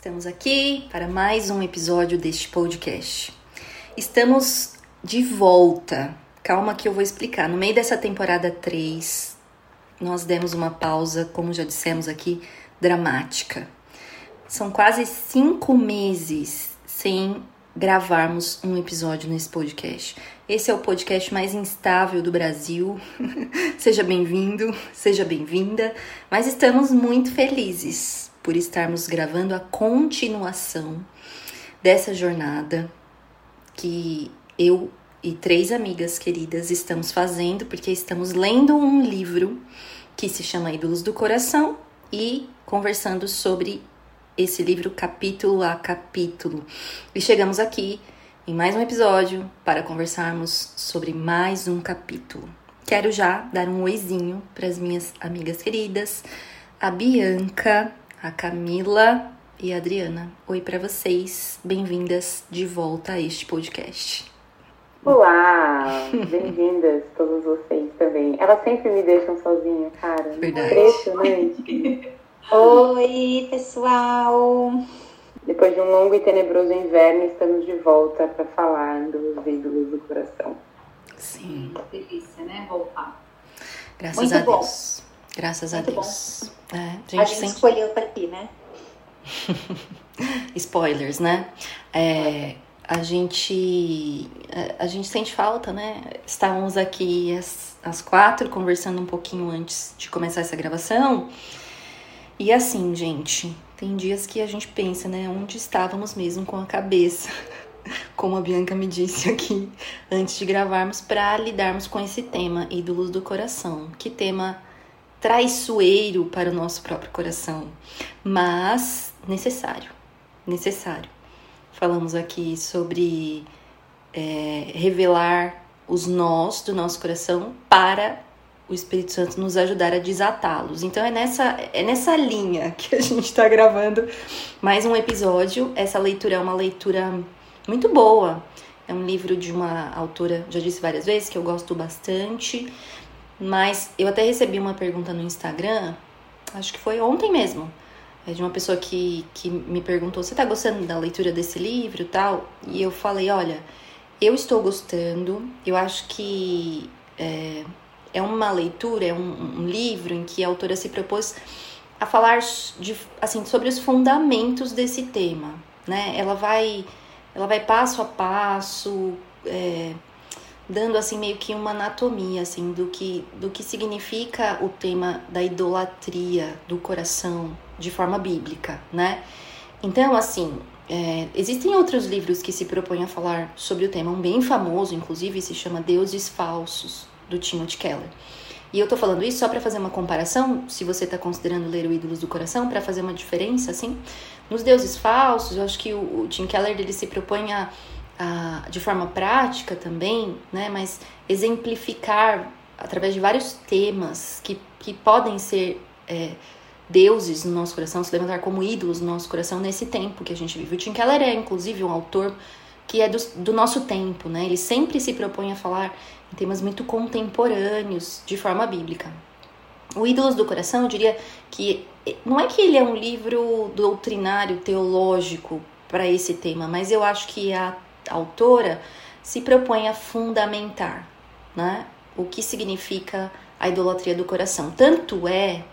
Estamos aqui para mais um episódio deste podcast. Estamos de volta. Calma que eu vou explicar. No meio dessa temporada 3, nós demos uma pausa, como já dissemos aqui, dramática. São quase cinco meses sem gravarmos um episódio nesse podcast. Esse é o podcast mais instável do Brasil. seja bem-vindo, seja bem-vinda, mas estamos muito felizes por estarmos gravando a continuação dessa jornada que eu e três amigas queridas estamos fazendo, porque estamos lendo um livro que se chama Ídolos do Coração e conversando sobre esse livro capítulo a capítulo. E chegamos aqui em mais um episódio para conversarmos sobre mais um capítulo. Quero já dar um oizinho para as minhas amigas queridas, a Bianca, a Camila e a Adriana. Oi para vocês, bem-vindas de volta a este podcast. Olá, bem-vindas todos vocês também. Elas sempre me deixam sozinha, cara. Verdade. Impressionante. Oi, pessoal. Depois de um longo e tenebroso inverno, estamos de volta para falar dos ídolos do coração. Sim, Delícia, né? Voltar. graças Muito a bom. Deus. Graças a Muito Deus. É, a A gente gente sempre escolheu estar aqui, né? spoilers, né? É, a gente a, a gente sente falta, né? Estávamos aqui às, às quatro conversando um pouquinho antes de começar essa gravação. E assim, gente, tem dias que a gente pensa, né? Onde estávamos mesmo com a cabeça? Como a Bianca me disse aqui antes de gravarmos, para lidarmos com esse tema, ídolos do coração. Que tema traiçoeiro para o nosso próprio coração, mas necessário, necessário. Falamos aqui sobre é, revelar os nós do nosso coração para o Espírito Santo nos ajudar a desatá-los. Então é nessa, é nessa linha que a gente está gravando mais um episódio. Essa leitura é uma leitura muito boa. É um livro de uma autora, já disse várias vezes, que eu gosto bastante. Mas eu até recebi uma pergunta no Instagram, acho que foi ontem mesmo, é de uma pessoa que, que me perguntou: Você tá gostando da leitura desse livro tal? E eu falei: Olha, eu estou gostando, eu acho que é, é uma leitura, é um, um livro em que a autora se propôs a falar de, assim, sobre os fundamentos desse tema, né? Ela vai, ela vai passo a passo, é, dando assim meio que uma anatomia assim do que do que significa o tema da idolatria do coração de forma bíblica, né? Então assim é, existem outros livros que se propõem a falar sobre o tema, um bem famoso, inclusive, se chama Deuses Falsos, do Timothy Keller. E eu tô falando isso só para fazer uma comparação, se você tá considerando ler o Ídolos do Coração, para fazer uma diferença, assim. Nos Deuses Falsos, eu acho que o, o Tim Keller, ele se propõe a de forma prática também, né, mas exemplificar através de vários temas que, que podem ser é, deuses no nosso coração, se levantar como ídolos no nosso coração nesse tempo que a gente vive. O Tim Keller é, inclusive, um autor que é do, do nosso tempo, né? Ele sempre se propõe a falar em temas muito contemporâneos, de forma bíblica. O Ídolos do Coração, eu diria que não é que ele é um livro doutrinário, teológico para esse tema, mas eu acho que a autora se propõe a fundamentar né, o que significa a idolatria do coração. Tanto é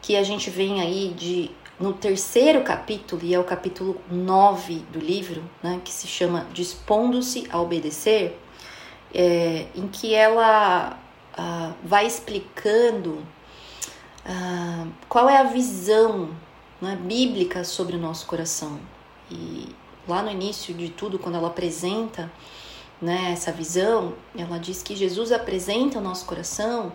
que a gente vem aí de no terceiro capítulo, e é o capítulo 9 do livro, né, que se chama Dispondo-se a Obedecer, é, em que ela ah, vai explicando ah, qual é a visão né, bíblica sobre o nosso coração. E lá no início de tudo, quando ela apresenta né, essa visão, ela diz que Jesus apresenta o nosso coração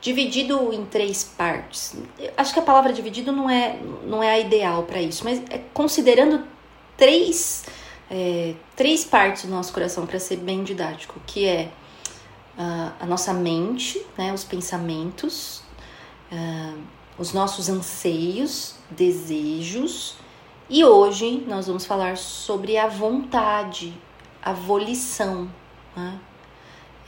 dividido em três partes. Acho que a palavra dividido não é, não é a ideal para isso, mas é considerando três, é, três partes do nosso coração, para ser bem didático, que é uh, a nossa mente, né, os pensamentos, uh, os nossos anseios, desejos, e hoje nós vamos falar sobre a vontade, a volição, né?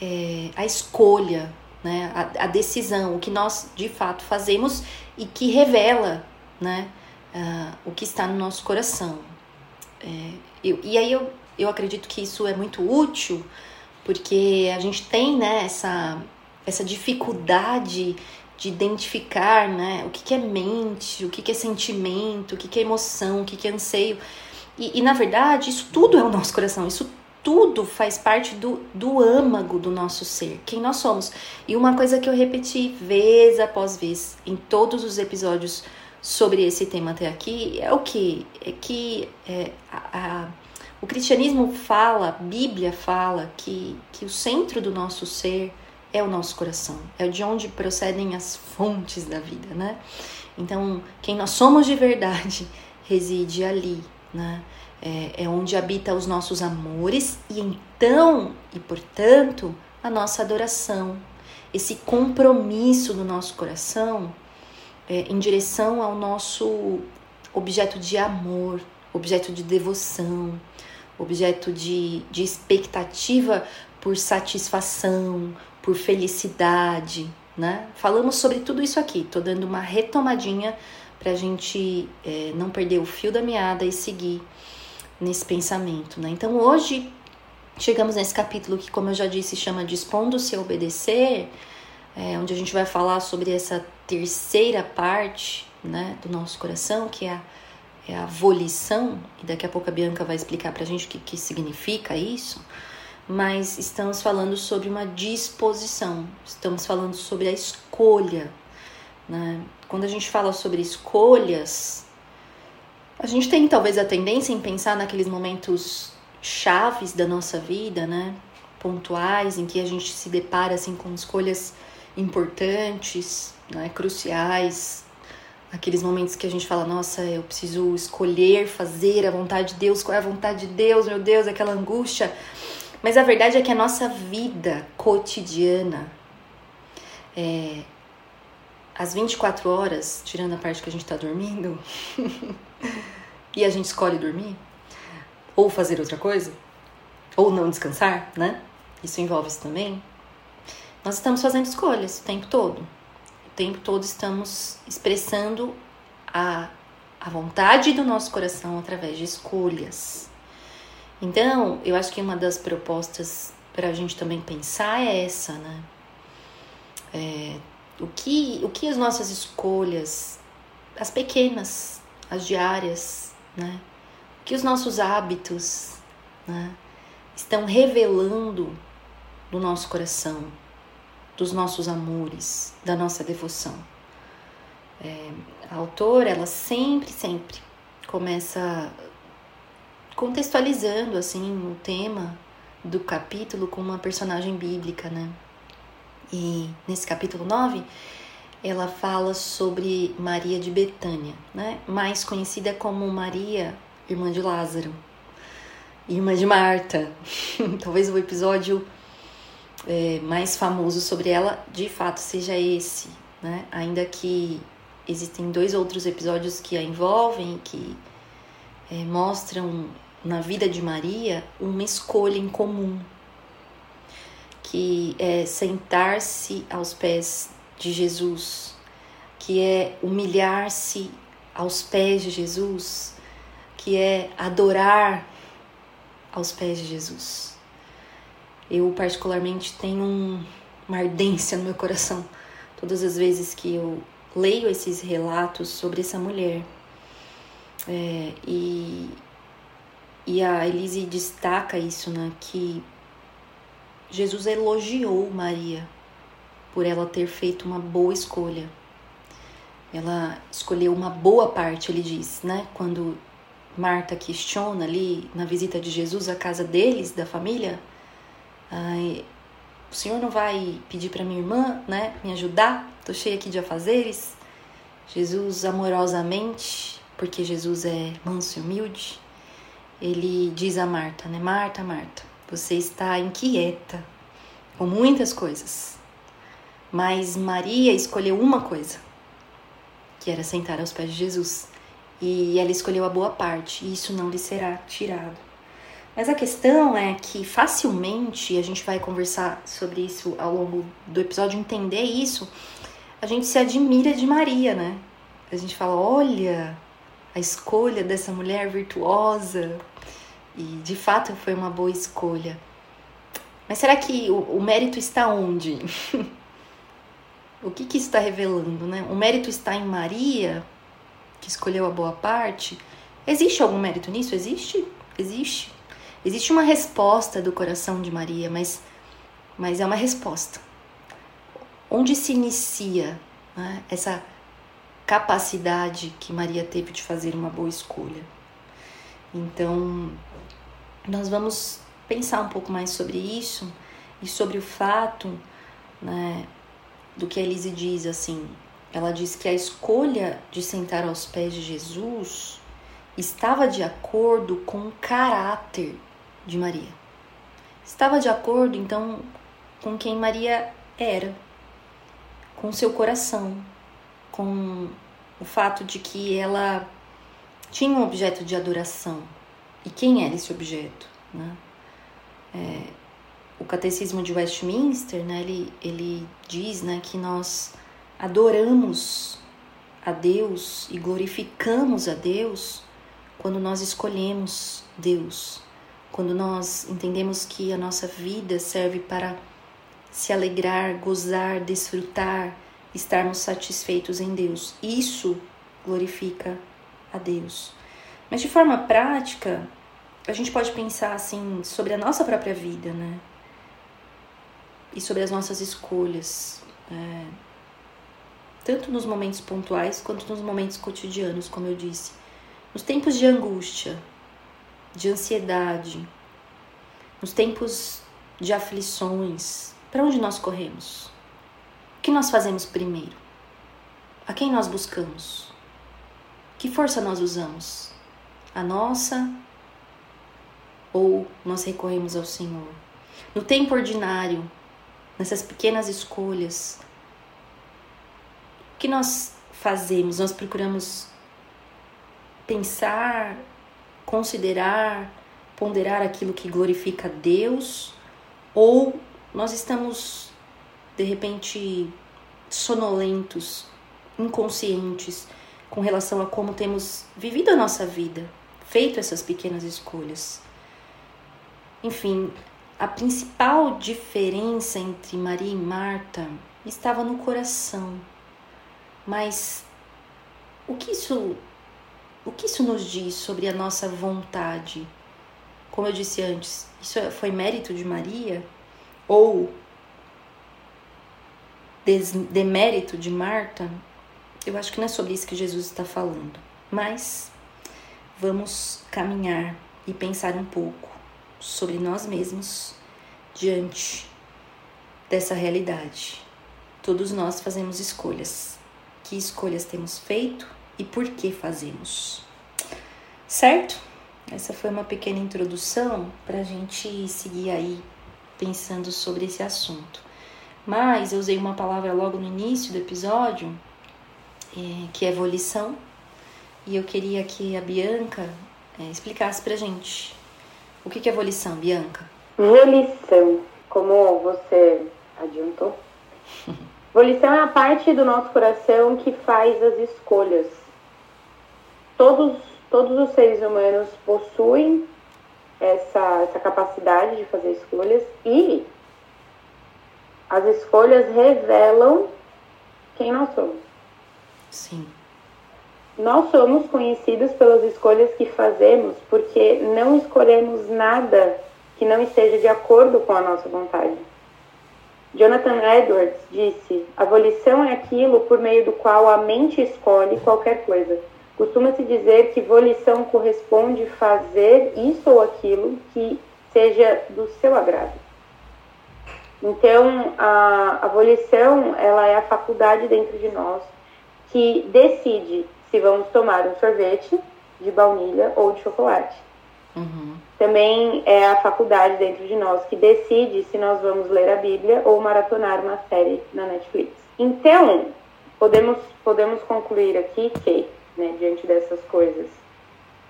é, a escolha, né? A, a, decisão, o que nós de fato fazemos e que revela né? Uh, o que está no nosso coração. É, eu, e aí eu, eu acredito que isso é muito útil porque a gente tem né, essa, essa dificuldade de identificar né, o que, que é mente, o que, que é sentimento, o que, que é emoção, o que, que é anseio. E, e, na verdade, isso tudo é o nosso coração, isso tudo faz parte do, do âmago do nosso ser, quem nós somos. E uma coisa que eu repeti vez após vez em todos os episódios sobre esse tema até aqui é o que? É que é, a, a, o cristianismo fala, a Bíblia fala que, que o centro do nosso ser é o nosso coração, é de onde procedem as fontes da vida, né? Então, quem nós somos de verdade reside ali, né? É, é onde habita os nossos amores e então, e portanto, a nossa adoração, esse compromisso do nosso coração é, em direção ao nosso objeto de amor, objeto de devoção, objeto de, de expectativa por satisfação, por felicidade, né? Falamos sobre tudo isso aqui, tô dando uma retomadinha para a gente é, não perder o fio da meada e seguir nesse pensamento, né? Então hoje chegamos nesse capítulo que, como eu já disse, chama Dispondo-se a Obedecer, é, onde a gente vai falar sobre essa terceira parte, né, do nosso coração, que é a, é a volição, e daqui a pouco a Bianca vai explicar pra gente o que, que significa isso mas estamos falando sobre uma disposição, estamos falando sobre a escolha. Né? Quando a gente fala sobre escolhas, a gente tem talvez a tendência em pensar naqueles momentos chaves da nossa vida, né? pontuais, em que a gente se depara assim, com escolhas importantes, né? cruciais, aqueles momentos que a gente fala, nossa, eu preciso escolher fazer a vontade de Deus, qual é a vontade de Deus, meu Deus, aquela angústia. Mas a verdade é que a nossa vida cotidiana, é, às 24 horas, tirando a parte que a gente está dormindo, e a gente escolhe dormir, ou fazer outra coisa, ou não descansar, né? Isso envolve isso também. Nós estamos fazendo escolhas o tempo todo. O tempo todo estamos expressando a, a vontade do nosso coração através de escolhas. Então, eu acho que uma das propostas para a gente também pensar é essa, né? É, o, que, o que as nossas escolhas, as pequenas, as diárias, né? O que os nossos hábitos, né? Estão revelando do nosso coração, dos nossos amores, da nossa devoção. É, a autora, ela sempre, sempre começa contextualizando assim o tema do capítulo com uma personagem bíblica, né? E nesse capítulo 9, ela fala sobre Maria de Betânia, né? Mais conhecida como Maria, irmã de Lázaro, irmã de Marta. Talvez o episódio é, mais famoso sobre ela, de fato, seja esse, né? Ainda que existem dois outros episódios que a envolvem, que é, mostram na vida de Maria uma escolha em comum, que é sentar-se aos pés de Jesus, que é humilhar-se aos pés de Jesus, que é adorar aos pés de Jesus. Eu, particularmente, tenho um, uma ardência no meu coração todas as vezes que eu leio esses relatos sobre essa mulher. É, e, e a Elise destaca isso, né? Que Jesus elogiou Maria por ela ter feito uma boa escolha. Ela escolheu uma boa parte, ele diz, né? Quando Marta questiona ali na visita de Jesus à casa deles, da família, o senhor não vai pedir para minha irmã, né, me ajudar? Tô cheia aqui de afazeres. Jesus amorosamente, porque Jesus é manso e humilde, ele diz a Marta, né? Marta, Marta, você está inquieta com muitas coisas, mas Maria escolheu uma coisa, que era sentar aos pés de Jesus. E ela escolheu a boa parte, e isso não lhe será tirado. Mas a questão é que facilmente a gente vai conversar sobre isso ao longo do episódio, entender isso. A gente se admira de Maria, né? A gente fala: olha, a escolha dessa mulher virtuosa. E de fato foi uma boa escolha. Mas será que o, o mérito está onde? o que, que isso está revelando, né? O mérito está em Maria, que escolheu a boa parte. Existe algum mérito nisso? Existe? Existe. Existe uma resposta do coração de Maria, mas, mas é uma resposta. Onde se inicia né, essa capacidade que Maria teve de fazer uma boa escolha? Então, nós vamos pensar um pouco mais sobre isso e sobre o fato né, do que a Elise diz assim. Ela diz que a escolha de sentar aos pés de Jesus estava de acordo com o caráter de Maria. Estava de acordo, então, com quem Maria era, com seu coração, com o fato de que ela tinha um objeto de adoração. E quem era esse objeto? Né? É, o Catecismo de Westminster, né, ele, ele diz né, que nós adoramos a Deus e glorificamos a Deus quando nós escolhemos Deus, quando nós entendemos que a nossa vida serve para se alegrar, gozar, desfrutar, estarmos satisfeitos em Deus. Isso glorifica a Deus. Mas de forma prática, a gente pode pensar assim sobre a nossa própria vida, né? E sobre as nossas escolhas, é, tanto nos momentos pontuais quanto nos momentos cotidianos, como eu disse. Nos tempos de angústia, de ansiedade, nos tempos de aflições, para onde nós corremos? Que nós fazemos primeiro? A quem nós buscamos? Que força nós usamos? A nossa ou nós recorremos ao Senhor? No tempo ordinário, nessas pequenas escolhas, o que nós fazemos? Nós procuramos pensar, considerar, ponderar aquilo que glorifica Deus ou nós estamos de repente sonolentos, inconscientes com relação a como temos vivido a nossa vida, feito essas pequenas escolhas. Enfim, a principal diferença entre Maria e Marta estava no coração. Mas o que isso o que isso nos diz sobre a nossa vontade? Como eu disse antes, isso foi mérito de Maria ou demérito de Marta? Eu acho que não é sobre isso que Jesus está falando. Mas vamos caminhar e pensar um pouco sobre nós mesmos diante dessa realidade. Todos nós fazemos escolhas. Que escolhas temos feito e por que fazemos. Certo? Essa foi uma pequena introdução para a gente seguir aí pensando sobre esse assunto. Mas eu usei uma palavra logo no início do episódio, é, que é volição, e eu queria que a Bianca é, explicasse para gente o que, que é volição, Bianca. Volição, como você adiantou, volição é a parte do nosso coração que faz as escolhas todos, todos os seres humanos possuem essa, essa capacidade de fazer escolhas e as escolhas revelam quem nós somos. Sim. Nós somos conhecidos pelas escolhas que fazemos porque não escolhemos nada que não esteja de acordo com a nossa vontade. Jonathan Edwards disse: a volição é aquilo por meio do qual a mente escolhe qualquer coisa. Costuma-se dizer que volição corresponde fazer isso ou aquilo que seja do seu agrado. Então, a abolição, ela é a faculdade dentro de nós que decide se vamos tomar um sorvete de baunilha ou de chocolate. Uhum. Também é a faculdade dentro de nós que decide se nós vamos ler a Bíblia ou maratonar uma série na Netflix. Então, podemos, podemos concluir aqui que, né, diante dessas coisas,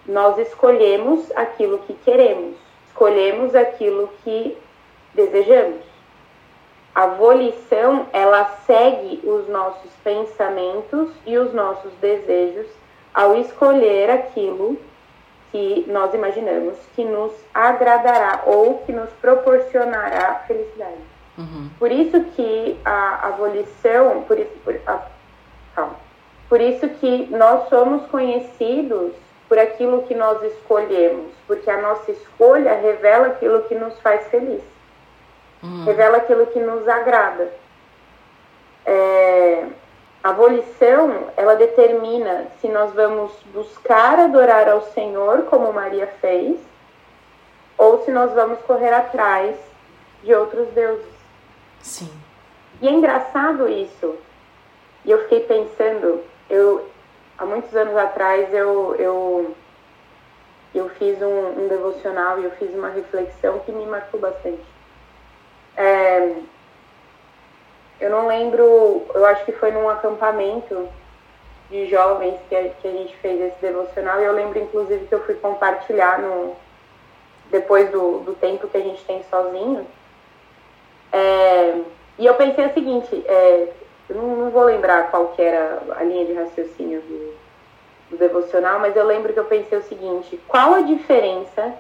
nós escolhemos aquilo que queremos, escolhemos aquilo que desejamos. A volição, ela segue os nossos pensamentos e os nossos desejos ao escolher aquilo que nós imaginamos que nos agradará ou que nos proporcionará felicidade. Uhum. Por isso que a abolição, por isso, por, a, calma, por isso que nós somos conhecidos por aquilo que nós escolhemos, porque a nossa escolha revela aquilo que nos faz feliz, uhum. revela aquilo que nos agrada. É, a volição, ela determina se nós vamos buscar adorar ao Senhor, como Maria fez, ou se nós vamos correr atrás de outros deuses. Sim. E é engraçado isso. E eu fiquei pensando, eu há muitos anos atrás eu eu eu fiz um, um devocional e eu fiz uma reflexão que me marcou bastante. É, eu não lembro, eu acho que foi num acampamento de jovens que a, que a gente fez esse devocional e eu lembro inclusive que eu fui compartilhar no, depois do, do tempo que a gente tem sozinho. É, e eu pensei o seguinte, é, eu não, não, vou lembrar qual que era a linha de raciocínio do, do devocional, mas eu lembro que eu pensei o seguinte, qual a diferença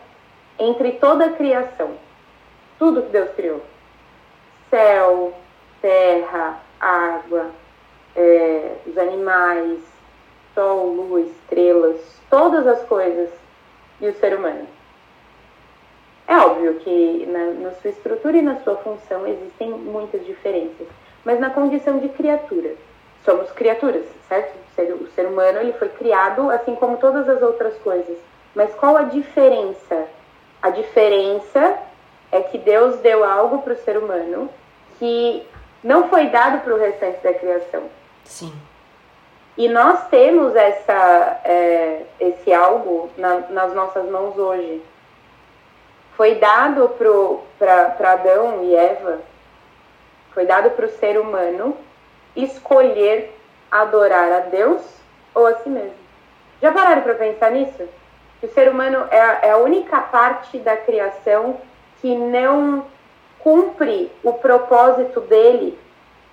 entre toda a criação? Tudo que Deus criou. Céu, terra, água, é, os animais, sol, lua, estrelas, todas as coisas e o ser humano. É óbvio que na, na sua estrutura e na sua função existem muitas diferenças, mas na condição de criatura, somos criaturas, certo? O ser, o ser humano ele foi criado assim como todas as outras coisas. Mas qual a diferença? A diferença é que Deus deu algo para o ser humano que não foi dado para o restante da criação. Sim. E nós temos essa, é, esse algo na, nas nossas mãos hoje. Foi dado para Adão e Eva, foi dado para o ser humano escolher adorar a Deus ou a si mesmo. Já pararam para pensar nisso? Que o ser humano é é a única parte da criação que não cumpre o propósito dele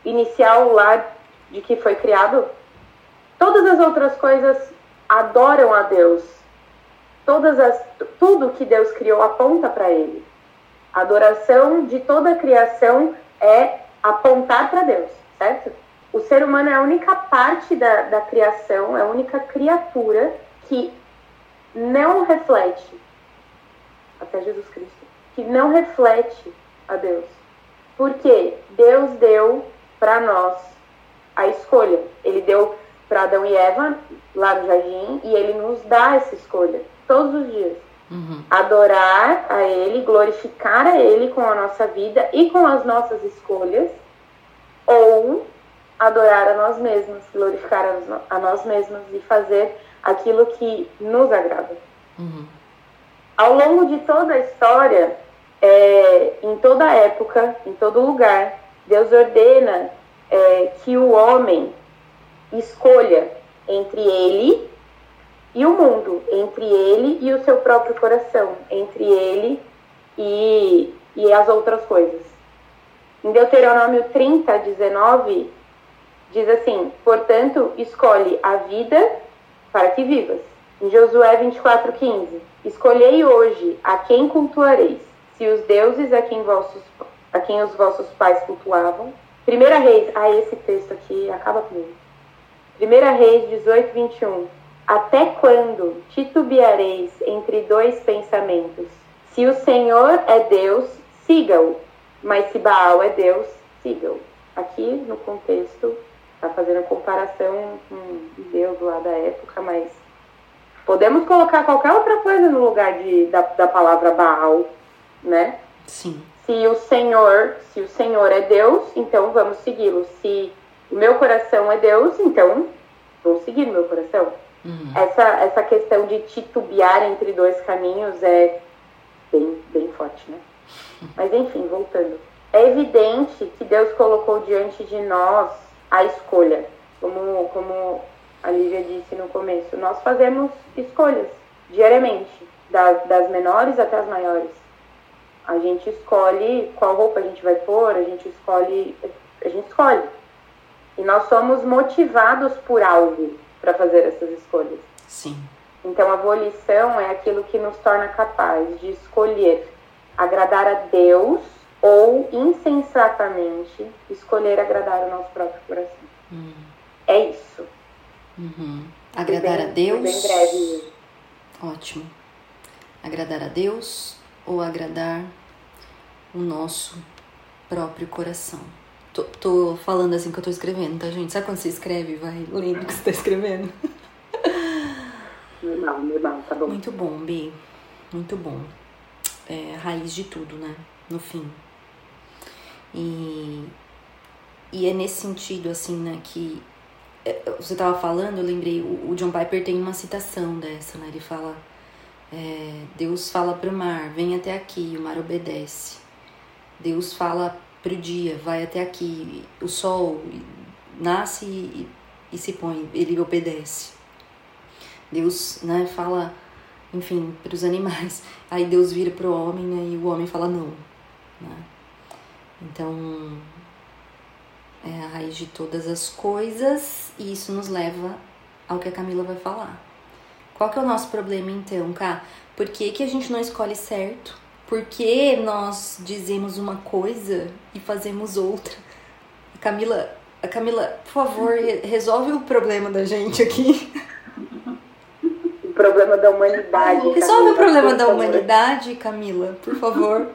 inicial lá de que foi criado, todas as outras coisas adoram a Deus. Todas as, tudo que Deus criou aponta para Ele. A adoração de toda a criação é apontar para Deus, certo? O ser humano é a única parte da, da criação, é a única criatura que não reflete, até Jesus Cristo, que não reflete a Deus. Porque Deus deu para nós a escolha. Ele deu para Adão e Eva lá no jardim e ele nos dá essa escolha todos os dias. Uhum. Adorar a Ele, glorificar a Ele com a nossa vida e com as nossas escolhas, ou adorar a nós mesmos, glorificar a nós mesmos e fazer aquilo que nos agrada. Uhum. Ao longo de toda a história, é, em toda época, em todo lugar, Deus ordena é, que o homem escolha entre ele e o mundo, entre ele e o seu próprio coração, entre ele e, e as outras coisas. Em Deuteronômio 30, 19, diz assim: Portanto, escolhe a vida para que vivas. Em Josué 24, 15, escolhei hoje a quem cultuareis se os deuses a quem, vossos, a quem os vossos pais cultuavam. Primeira Reis, ah, esse texto aqui acaba comigo. Primeira Reis 18, 21. Até quando titubeareis entre dois pensamentos? Se o Senhor é Deus, siga-o, mas se Baal é Deus, siga-o. Aqui no contexto, está fazendo comparação com Deus lá da época, mas podemos colocar qualquer outra coisa no lugar de, da, da palavra Baal, né? Sim. Se o Senhor, se o Senhor é Deus, então vamos segui-lo. Se o meu coração é Deus, então vou seguir o meu coração. Uhum. Essa, essa questão de titubear entre dois caminhos é bem, bem forte, né? Mas enfim, voltando. É evidente que Deus colocou diante de nós a escolha. Como, como a Lívia disse no começo, nós fazemos escolhas diariamente, das, das menores até as maiores. A gente escolhe qual roupa a gente vai pôr, a gente escolhe, a gente escolhe. E nós somos motivados por algo para fazer essas escolhas. Sim. Então a volição é aquilo que nos torna capaz de escolher agradar a Deus ou insensatamente escolher agradar o nosso próprio coração. Hum. É isso. Uhum. Agradar bem, a Deus. Bem breve. Ótimo. Agradar a Deus ou agradar o nosso próprio coração. Tô, tô, falando assim que eu tô escrevendo, tá, gente? Sabe quando você escreve vai lendo o que você tá escrevendo? Normal, normal, tá bom. Muito bom, Bi. Muito bom. É a raiz de tudo, né? No fim. E, e é nesse sentido, assim, né, que é, você tava falando, eu lembrei, o, o John Piper tem uma citação dessa, né? Ele fala, é, Deus fala pro mar, vem até aqui, o mar obedece. Deus fala pro dia, vai até aqui, o sol nasce e, e se põe, ele obedece. Deus, né, fala, enfim, para os animais. Aí Deus vira pro homem, né, e o homem fala não, né? Então, é a raiz de todas as coisas e isso nos leva ao que a Camila vai falar. Qual que é o nosso problema então, Cá? Por que, que a gente não escolhe certo? Por que nós dizemos uma coisa e fazemos outra? Camila, a Camila, por favor, resolve o problema da gente aqui. O problema da humanidade. Resolve Camila, o problema da humanidade, Camila, por favor.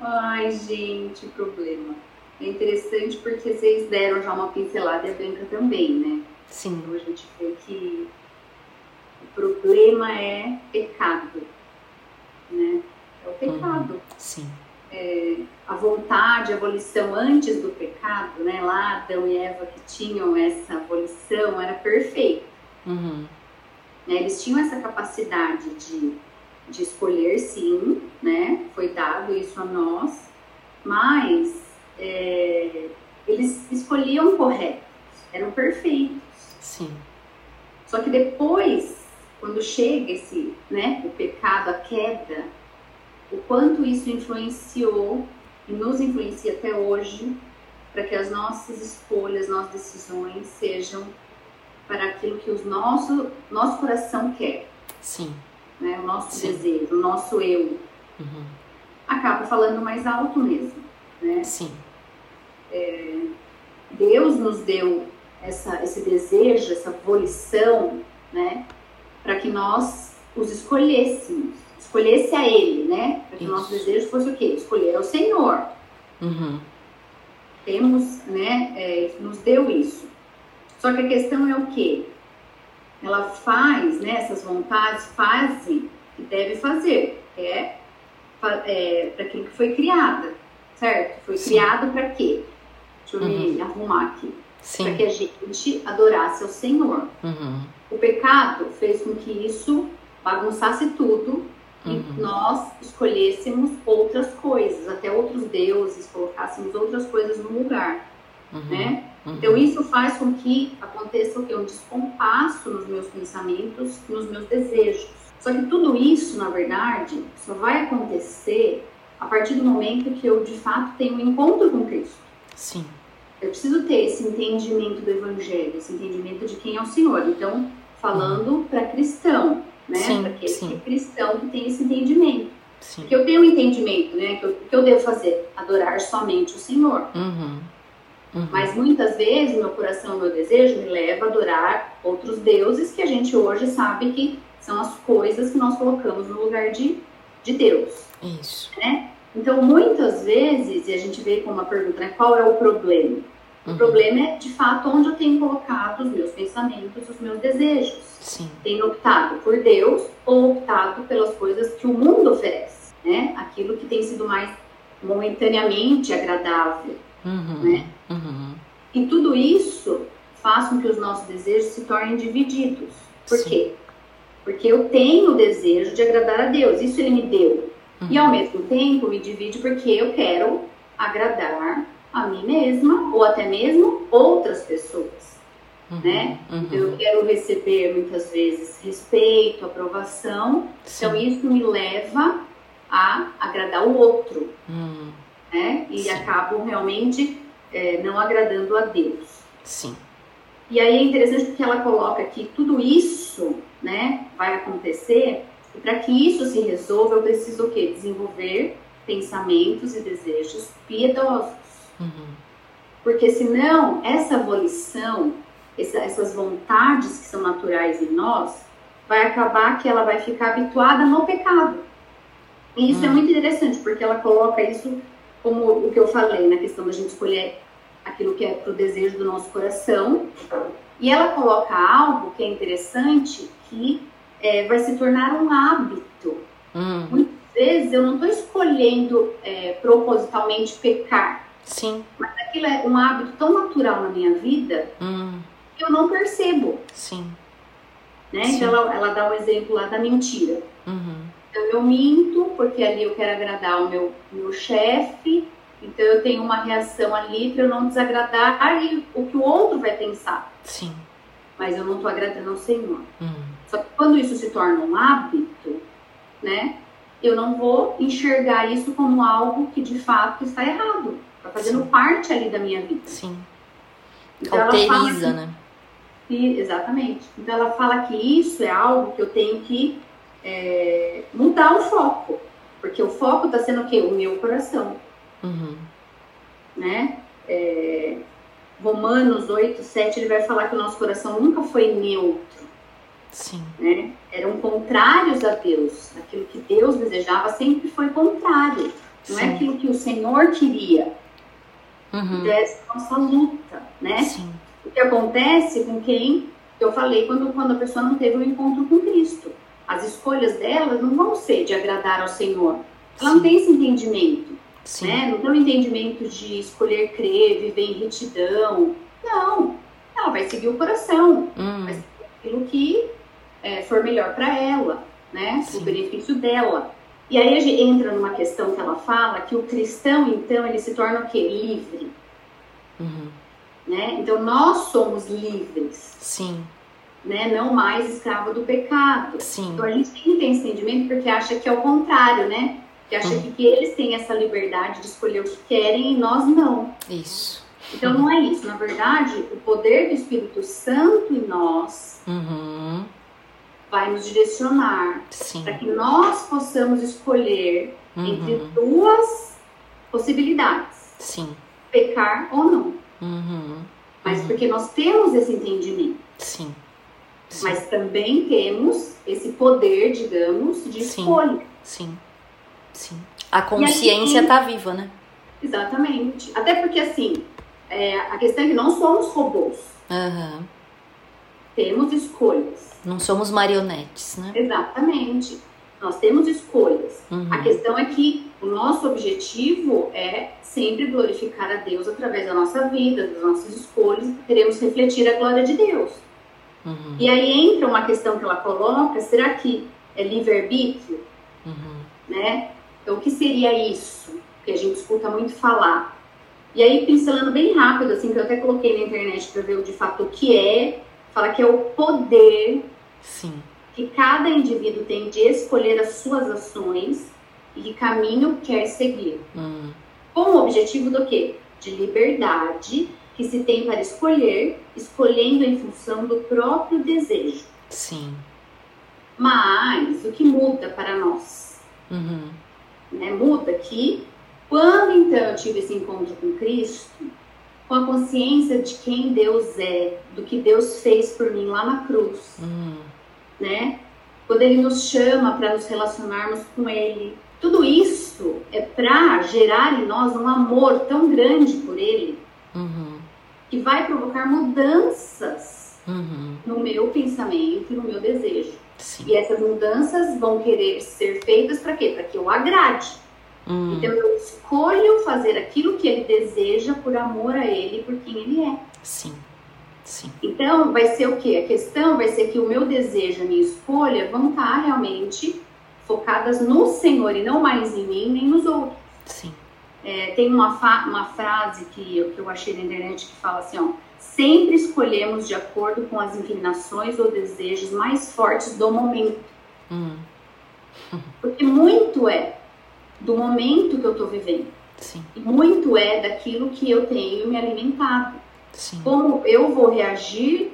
Ai, gente, problema. É interessante porque vocês deram já uma pincelada e a Branca também, né? Sim. Então a gente vê que o problema é pecado, né? É o pecado. Uhum. Sim. É, a vontade, a volição antes do pecado, né? Lá Adão e Eva que tinham essa volição era perfeita. Uhum. Né? Eles tinham essa capacidade de, de escolher, sim, né? Foi dado isso a nós, mas é, eles escolhiam corretos, eram perfeitos. Sim. Só que depois quando chega esse, né, o pecado, a queda, o quanto isso influenciou e nos influencia até hoje para que as nossas escolhas, nossas decisões sejam para aquilo que o nosso, nosso coração quer. Sim. Né, o nosso Sim. desejo, o nosso eu. Uhum. Acaba falando mais alto mesmo. Né? Sim. É, Deus nos deu essa, esse desejo, essa volição, né? Para que nós os escolhêssemos, escolhesse a Ele, né? Para que Isso. o nosso desejo fosse o quê? Escolher ao Senhor. Uhum. Temos, né? É, nos deu isso. Só que a questão é o quê? Ela faz, né? Essas vontades fazem que deve fazer, é, é para aquilo que foi criada, certo? Foi Sim. criado para quê? Deixa eu uhum. me arrumar aqui. Para que a gente adorasse ao Senhor. Uhum. O pecado fez com que isso bagunçasse tudo e uhum. nós escolhêssemos outras coisas, até outros deuses, colocássemos outras coisas no lugar, uhum. né? Uhum. Então isso faz com que aconteça o que um descompasso nos meus pensamentos, nos meus desejos. Só que tudo isso, na verdade, só vai acontecer a partir do momento que eu de fato tenho um encontro com Cristo. Sim. Eu preciso ter esse entendimento do Evangelho, esse entendimento de quem é o Senhor. Então, falando para cristão, né? Para aquele que é cristão que tem esse entendimento. Sim. Porque eu tenho um entendimento, né? Que eu, que eu devo fazer? Adorar somente o Senhor. Uhum. Uhum. Mas muitas vezes meu coração, meu desejo me leva a adorar outros deuses que a gente hoje sabe que são as coisas que nós colocamos no lugar de, de Deus. Isso. Né? Então, muitas vezes, e a gente vê com uma pergunta, né, qual é o problema? O uhum. problema é, de fato, onde eu tenho colocado os meus pensamentos, os meus desejos. Sim. Tenho optado por Deus ou optado pelas coisas que o mundo oferece, né? Aquilo que tem sido mais momentaneamente agradável, Uhum. né? Uhum. E tudo isso faz com que os nossos desejos se tornem divididos. Por Sim. quê? Porque eu tenho o desejo de agradar a Deus, isso ele me deu. E Uhum. ao mesmo tempo me divide porque eu quero agradar a mim mesma ou até mesmo outras pessoas. Uhum. né? Uhum. Eu quero receber muitas vezes respeito, aprovação, então Sim. isso me leva a agradar o outro, Hum, né? E Sim. acabo realmente é, não agradando a Deus. Sim. E aí é interessante porque ela coloca que tudo isso, né, vai acontecer e para que isso se resolva eu preciso o quê? Desenvolver pensamentos e desejos piedosos. Uhum. Porque senão essa volição, essa- essas vontades que são naturais em nós, vai acabar que ela vai ficar habituada no pecado. E isso é Hum. muito interessante, porque ela coloca isso como o que eu falei, na questão da gente escolher aquilo que é pro desejo do nosso coração. E ela coloca algo que é interessante, que é, vai se tornar um hábito. Hum, Muitas vezes eu não estou escolhendo é, propositalmente pecar, Sim. aquilo é um hábito tão natural na minha vida Hum, que eu não percebo, sim. né? Sim. Então ela, ela dá um exemplo lá da mentira. Uhum. Então eu minto porque ali eu quero agradar o meu, meu chefe, então eu tenho uma reação ali para eu não desagradar e o que o outro vai pensar, Sim. mas eu não estou agradando ao Senhor. Hum, Só que quando isso se torna um hábito, né? Eu não vou enxergar isso como algo que de fato está errado. Está fazendo Sim. parte ali da minha vida. sim. Então, ela fala Cauteriza, né? E- exatamente. Então ela fala que isso é algo que eu tenho que é, mudar o foco. Porque o foco está sendo o quê? O meu coração, Uhum. né? É, Romanos 8, 7, ele vai falar que o nosso coração nunca foi neutro, Sim. né? Eram contrários a Deus. Aquilo que Deus desejava sempre foi contrário. Não é Sim. aquilo que o Senhor queria. Uhum. Então, essa é nossa luta, né? Sim. O que acontece com quem eu falei quando, quando a pessoa não teve um encontro com Cristo. As escolhas dela não vão ser de agradar ao Senhor. Ela não Sim. tem esse entendimento, Sim. né? Não tem o entendimento de escolher crer, viver em retidão. Não. Ela vai seguir o coração, Hum, Mas- aquilo que é, for melhor para ela, né? Sim. O benefício dela. E aí a gente entra numa questão que ela fala que o cristão, então, ele se torna o quê? Livre, uhum. né? Então nós somos livres. Sim. né, não mais escravo do pecado. Sim. Então a gente tem que ter esse entendimento porque acha que é o contrário, né? Que acha Uhum. que, que eles têm essa liberdade de escolher o que querem e nós não. Isso. Então não é isso. Na verdade, o poder do Espírito Santo em nós Uhum. Vai nos direcionar para que nós possamos escolher entre Uhum. duas possibilidades: Sim. pecar ou não. Uhum. Mas Uhum. porque nós temos esse entendimento. Sim. Sim. Mas também temos esse poder, digamos, de Sim. escolha. Sim. Sim. A consciência tem- tá viva, né? Exatamente. Até porque, assim, é, a questão é que não somos robôs. Aham. Temos escolhas. Não somos marionetes, né? Exatamente. Nós temos escolhas. Uhum. A questão é que o nosso objetivo é sempre glorificar a Deus através da nossa vida, das nossas escolhas. Queremos refletir a glória de Deus. Uhum. E aí entra uma questão que ela coloca: será que é livre-arbítrio? Uhum. né? Então, o que seria isso? Que a gente escuta muito falar. E aí, pincelando bem rápido, assim, que eu até coloquei na internet para ver de fato o que é, fala que é o poder Sim. que cada indivíduo tem de escolher as suas ações e que caminho quer seguir. Hum. Com o objetivo do quê? De liberdade que se tem para escolher, escolhendo em função do próprio desejo. Sim. Mas o que muda para nós? Uhum. né, muda que quando então eu tive esse encontro com Cristo, com a consciência de quem Deus é, do que Deus fez por mim lá na cruz, Uhum. né? Quando ele nos chama para nos relacionarmos com ele, tudo isso é para gerar em nós um amor tão grande por ele Uhum. que vai provocar mudanças Uhum. no meu pensamento e no meu desejo. Sim. E essas mudanças vão querer ser feitas para quê? Para que eu agrade. Hum. Então eu escolho fazer aquilo que ele deseja por amor a ele, por quem ele é. Sim. Sim. Então vai ser o que? A questão vai ser que o meu desejo, a minha escolha vão estar realmente focadas no Senhor e não mais em mim nem nos outros. Sim. É, tem uma, uma frase que eu, que eu achei na internet que fala assim, ó, sempre escolhemos de acordo com as inclinações ou desejos mais fortes do momento. Hum. Porque muito é do momento que eu estou vivendo. Sim. E muito é daquilo que eu tenho me alimentado. Sim. Como eu vou reagir,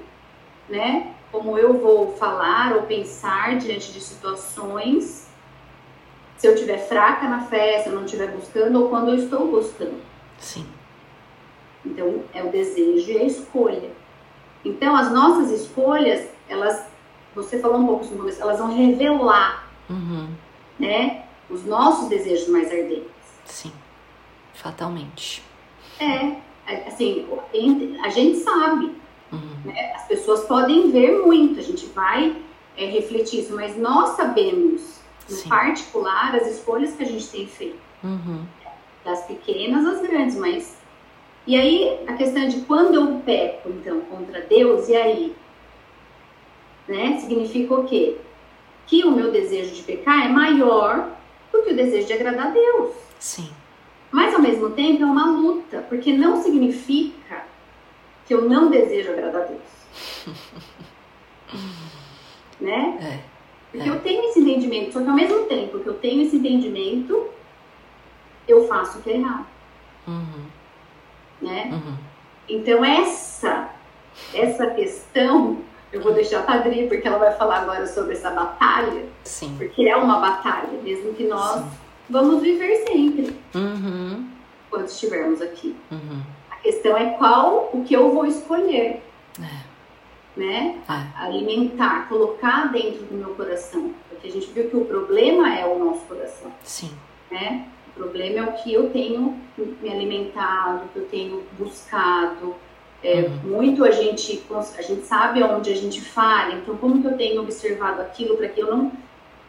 né? Como eu vou falar ou pensar diante de situações. Se eu estiver fraca na fé, se eu não estiver buscando ou quando eu estou buscando. Sim. Então, é o desejo e a escolha. Então, as nossas escolhas, elas, você falou um pouco sobre isso, elas vão revelar, uhum. né, os nossos desejos mais ardentes. Sim, fatalmente. É, assim, a gente sabe, uhum. né, as pessoas podem ver muito, a gente vai é, refletir isso, mas nós sabemos, em Sim. particular, as escolhas que a gente tem feito. Uhum. Das pequenas às grandes, mas e aí, a questão é de quando eu peco, então, contra Deus, e aí? Né? Significa o quê? Que o meu desejo de pecar é maior do que o desejo de agradar a Deus. Sim. Mas, ao mesmo tempo, é uma luta, porque não significa que eu não desejo agradar a Deus. né? É. Porque é. eu tenho esse entendimento, só que ao mesmo tempo que eu tenho esse entendimento, eu faço o que é errado. Uhum né? Uhum. Então essa essa questão eu vou deixar a Padri porque ela vai falar agora sobre essa batalha, Sim. porque é uma batalha, mesmo que nós Sim. vamos viver sempre uhum. quando estivermos aqui. Uhum. A questão é qual o que eu vou escolher, é. né? É. Alimentar, colocar dentro do meu coração, porque a gente viu que o problema é o nosso coração, Sim. né? O problema é o que eu tenho me alimentado, o que eu tenho buscado. É, uhum. Muito a gente, a gente sabe onde a gente falha, então como que eu tenho observado aquilo para que eu não,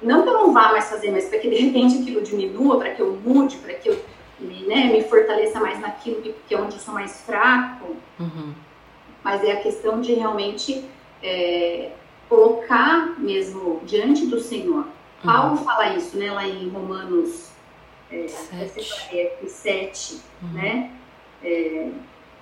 não que eu não vá mais fazer, mas para que de repente aquilo diminua, para que eu mude, para que eu me, né, me fortaleça mais naquilo que, que é onde eu sou mais fraco. Uhum. Mas é a questão de realmente é, colocar mesmo diante do Senhor. Uhum. Paulo fala isso, né, lá em Romanos é, sete, sete uhum. né? É,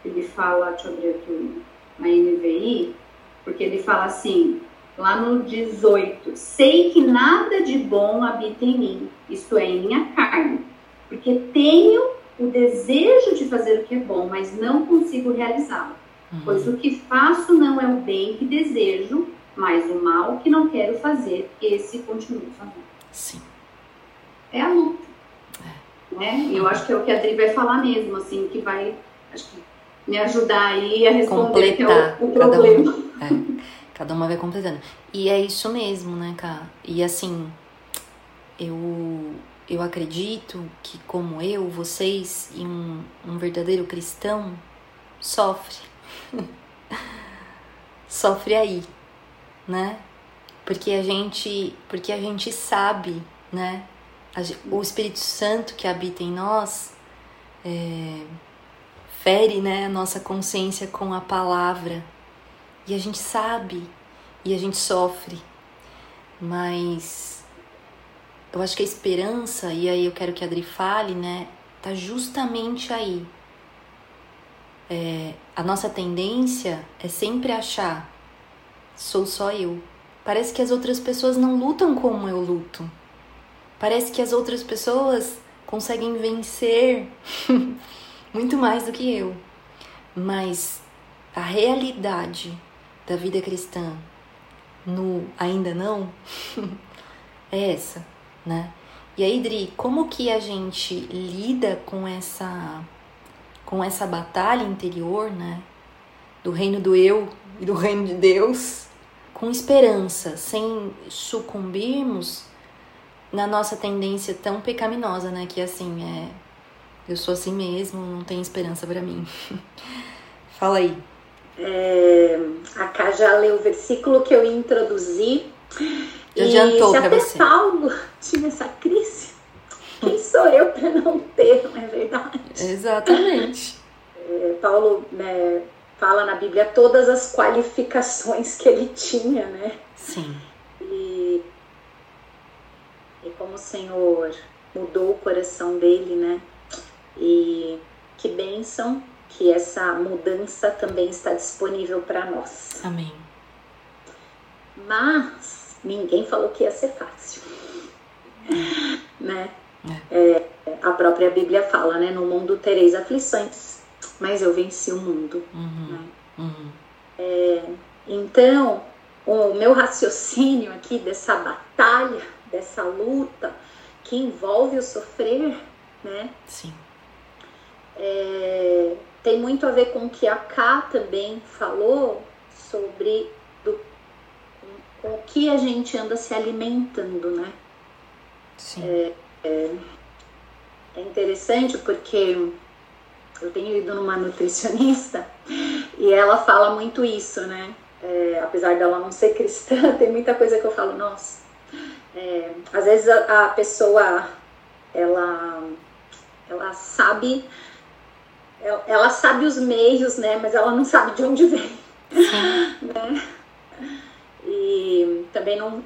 ele fala, deixa eu abrir aqui na NVI, porque ele fala assim, lá no 18, sei que nada de bom habita em mim, isto é, em minha carne, porque tenho o desejo de fazer o que é bom, mas não consigo realizá-lo. Uhum. Pois o que faço não é o bem que desejo, mas o mal que não quero fazer, esse continuo fazendo. Sim. É a luta né? E eu acho que é o que a Adri vai falar mesmo, assim, que vai acho que me ajudar aí a responder é o, o problema. Cada, um, é, cada uma vai completando. E é isso mesmo, né, cara? E assim, eu, eu acredito que como eu, vocês e um, um verdadeiro cristão sofre. sofre aí, né? Porque a gente, porque a gente sabe, né? o Espírito Santo que habita em nós é, fere né, a nossa consciência com a palavra e a gente sabe e a gente sofre, mas eu acho que a esperança, e aí eu quero que a Adri fale, né, tá justamente aí. É, a nossa tendência é sempre achar, sou só eu. Parece que as outras pessoas não lutam como eu luto. Parece que as outras pessoas conseguem vencer muito mais do que eu. Mas a realidade da vida cristã no ainda não é essa, né? E aí, Dri, como que a gente lida com essa com essa batalha interior, né? Do reino do eu e do reino de Deus, com esperança, sem sucumbirmos na nossa tendência tão pecaminosa, né? Que assim, é. Eu sou assim mesmo, não tem esperança para mim. Fala aí. É, a Cá já leu o versículo que eu introduzi. Já adiantou para você. Paulo tinha essa crise, quem sou eu para não ter, não é verdade? Exatamente. É, Paulo né, fala na Bíblia todas as qualificações que ele tinha, né? Sim. E, e como o Senhor mudou o coração dele, né? E que bênção que essa mudança também está disponível para nós. Amém. Mas ninguém falou que ia ser fácil. né? É. É, a própria Bíblia fala, né? No mundo tereis aflições, mas eu venci o mundo. Uhum. Né? Uhum. É, então, o meu raciocínio aqui dessa batalha, dessa luta que envolve o sofrer, né? Sim. É, tem muito a ver com o que a Ká também falou sobre do, com, o que a gente anda se alimentando, né? Sim. É, é, é interessante porque eu tenho ido numa nutricionista e ela fala muito isso, né? É, apesar dela não ser cristã, tem muita coisa que eu falo, nossa. É, às vezes a, a, pessoa ela, ela sabe ela, sabe os meios, né? Mas ela não sabe de onde vem. né? E também não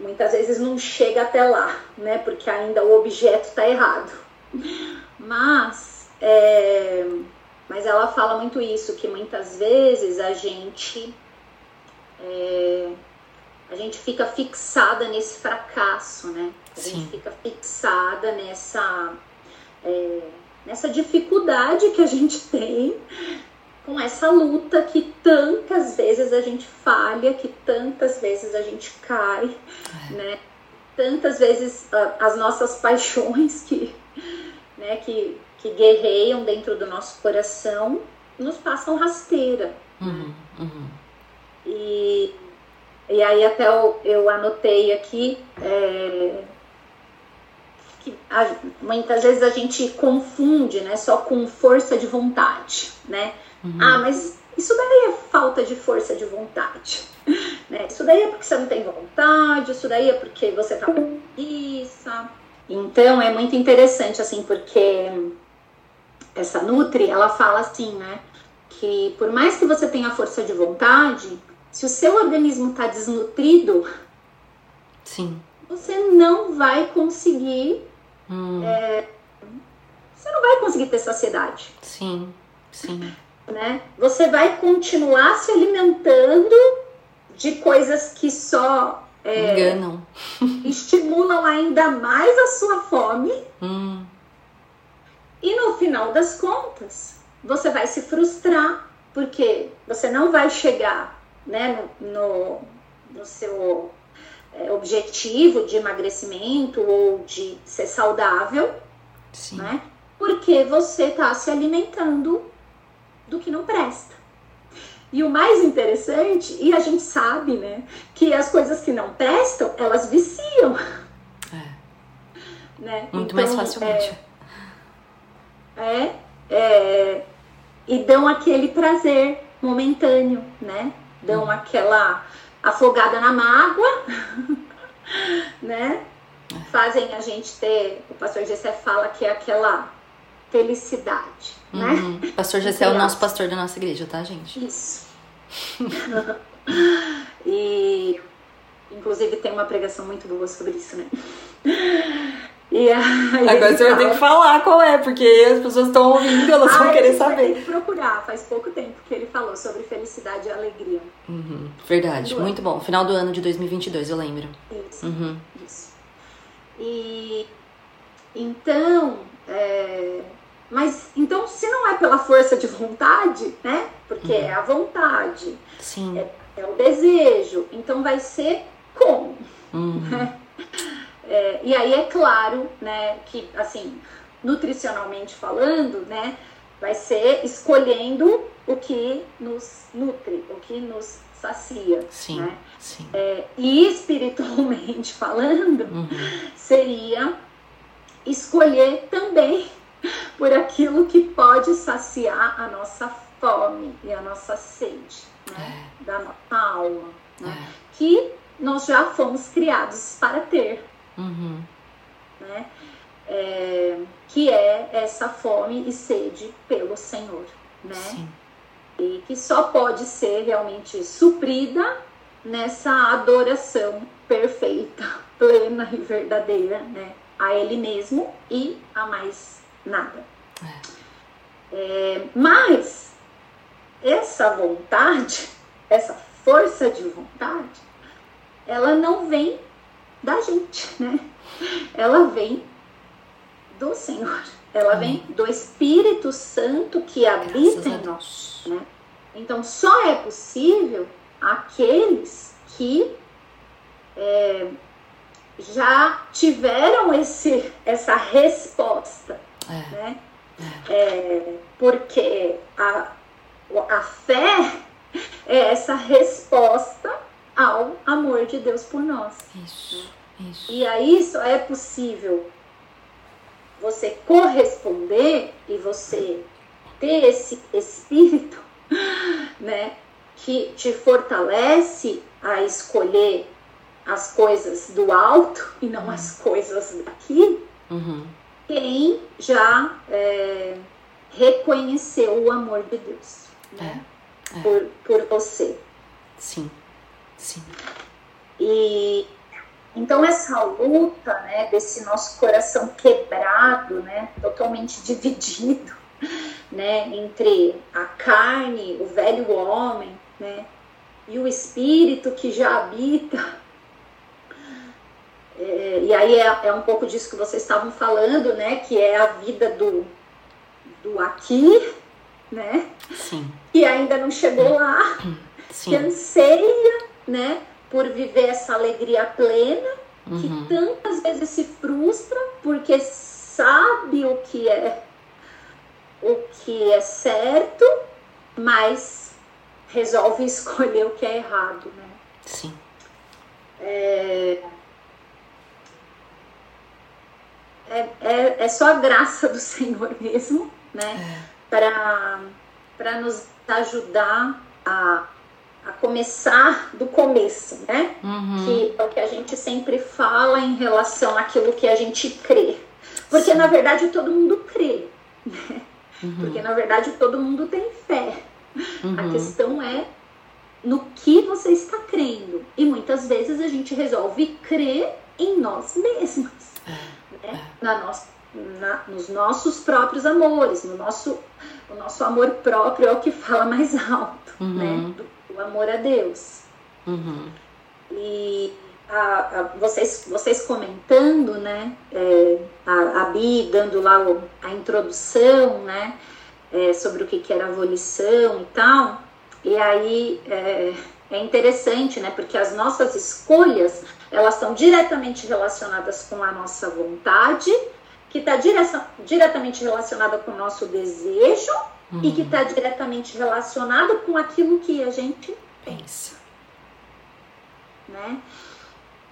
muitas vezes não chega até lá, né? Porque ainda o objeto está errado. Mas é, mas ela fala muito isso, que muitas vezes a gente é, a gente fica fixada nesse fracasso, né? A Sim. gente fica fixada nessa, é, nessa dificuldade que a gente tem com essa luta que tantas vezes a gente falha, que tantas vezes a gente cai, É. né? Tantas vezes a- as nossas paixões que, né, que, que guerreiam dentro do nosso coração nos passam rasteira. Uhum. Uhum. E, e aí até eu, eu anotei aqui é, que a- muitas vezes a gente confunde né, só com força de vontade, né? Uhum. Ah, mas isso daí é falta de força de vontade. Né? Isso daí é porque você não tem vontade, isso daí é porque você tá com preguiça. Então é muito interessante, assim, porque essa Nutri, ela fala assim, né? Que por mais que você tenha força de vontade, se o seu organismo está desnutrido, Sim. você não vai conseguir, Hum. você não vai conseguir ter saciedade. Sim. Sim. né? Você vai continuar se alimentando de coisas que só é, Enganam. estimulam ainda mais a sua fome Hum. e no final das contas você vai se frustrar porque você não vai chegar né, no, no, no seu é, objetivo de emagrecimento ou de ser saudável, Sim. né? Porque você está se alimentando do que não presta. E o mais interessante, e a gente sabe, né, que as coisas que não prestam, elas viciam, É. né? Muito Então, mais facilmente. É, é, e dão aquele prazer momentâneo, né? Dão aquela afogada na mágoa, né? Fazem a gente ter, o pastor Gessé fala que é aquela felicidade, né? Uhum. Pastor Gessé é o nosso pastor da nossa igreja, tá, gente? Isso. e inclusive tem uma pregação muito boa sobre isso, né? E aí Agora você vai ter que fala- falar qual é, porque as pessoas estão ouvindo, elas vão Ah, querer vai ter saber. que procurar, faz pouco tempo que ele falou sobre felicidade e alegria. Uhum. Verdade, Do ano. muito bom. Final do ano de 2022, eu lembro. Isso. Uhum. Isso. E então, é, mas então se não é pela força de vontade, né? Porque é a vontade, Sim. é o desejo, então vai ser como? Uhum. É, e aí é claro, né, que assim, nutricionalmente falando, né, vai ser escolhendo o que nos nutre, o que nos sacia, Sim. né? Sim. É, e espiritualmente falando, Uhum. seria escolher também por aquilo que pode saciar a nossa fome e a nossa sede, né, da nossa alma, né, É. que nós já fomos criados para ter, Uhum. né? é, que é essa fome e sede pelo Senhor, né? Sim. E que só pode ser realmente suprida nessa adoração perfeita, plena e verdadeira, né? A Ele mesmo e a mais nada. É. É, mas essa vontade, essa força de vontade, ela não vem da gente, né? Ela vem do Senhor. Ela vem do Espírito Santo que habita em nós. Né? Então, só é possível aqueles que é, já tiveram esse, essa resposta. É. Né? É. é, porque a, a fé é essa resposta ao amor de Deus por nós. Isso, isso. E aí só é possível você corresponder e você ter esse espírito, né, que te fortalece a escolher as coisas do alto e não as coisas daqui, uhum. quem já é, reconheceu o amor de Deus né, é, é. Por, por você. Sim, sim. E então essa luta, né, desse nosso coração quebrado, né, totalmente dividido, né, entre a carne, o velho homem, né, e o espírito que já habita. É, e aí é, é, um pouco disso que vocês estavam falando, né, que é a vida do, do aqui, né, Sim. e ainda não chegou lá, Sim. que anseia, né, por viver essa alegria plena, uhum. que tantas vezes se frustra porque sabe o que é o que é certo, mas resolve escolher o que é errado, né? Sim. É, é, é, é só a graça do Senhor mesmo, né? É. Para nos ajudar a a começar do começo, né? Uhum. Que é o que a gente sempre fala em relação àquilo que a gente crê. Porque Sim. na verdade todo mundo crê, né? Uhum. Porque na verdade todo mundo tem fé. Uhum. A questão é no que você está crendo. E muitas vezes a gente resolve crer em nós mesmos, é. né? É. Na nossa, na, nos nossos próprios amores, no nosso, o nosso amor próprio é o que fala mais alto, né? Uhum. Do o amor a Deus. Uhum. E a, a, vocês, vocês comentando, né, é, a, a Bi dando lá o, a introdução, né, é, sobre o que, que era abolição e tal, e aí é, é interessante, né, porque as nossas escolhas, elas estão diretamente relacionadas com a nossa vontade, que está diretamente relacionada com o nosso desejo uhum. e que está diretamente relacionado com aquilo que a gente pensa. Né?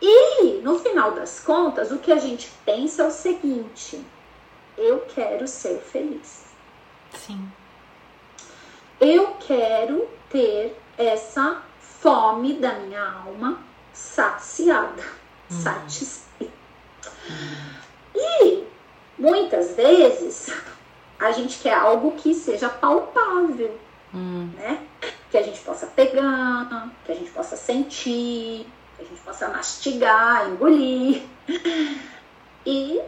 E no final das contas, o que a gente pensa é o seguinte: eu quero ser feliz. Sim. Eu quero ter essa fome da minha alma saciada, uhum. satisfeita. E muitas vezes a gente quer algo que seja palpável, hum. né? Que a gente possa pegar, que a gente possa sentir, que a gente possa mastigar, engolir. E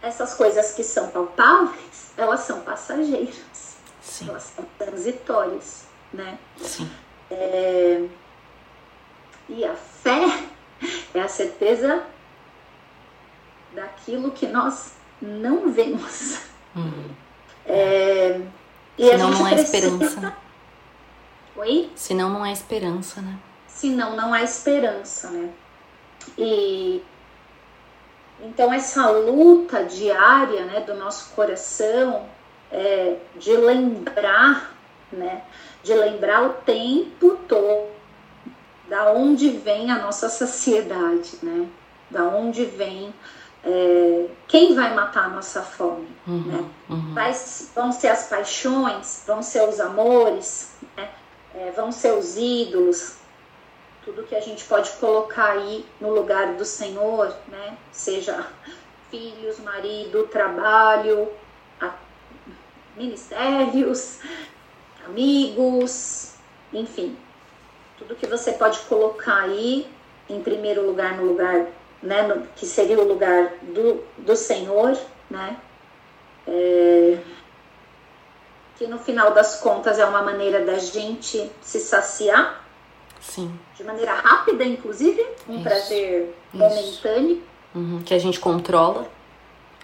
essas coisas que são palpáveis, elas são passageiras. Sim. Elas são transitórias, né? Sim. É... E a fé é a certeza daquilo que nós não vemos. Uhum. É, e Senão não há precisa... esperança. Oi? Senão não há esperança, né? Senão não há esperança, né? E então essa luta diária, né, do nosso coração, é, de lembrar, né, de lembrar o tempo todo da onde vem a nossa saciedade, né? Da onde vem é, quem vai matar a nossa fome? Uhum, né? Uhum. Vai, vão ser as paixões, vão ser os amores, né? é, vão ser os ídolos, tudo que a gente pode colocar aí no lugar do Senhor, né? seja filhos, marido, trabalho, ministérios, amigos, enfim, tudo que você pode colocar aí em primeiro lugar no lugar, né, no, que seria o lugar do, do Senhor, né, é, que no final das contas é uma maneira da gente se saciar, sim, de maneira rápida, inclusive, um Isso. prazer momentâneo, uhum. que a gente controla,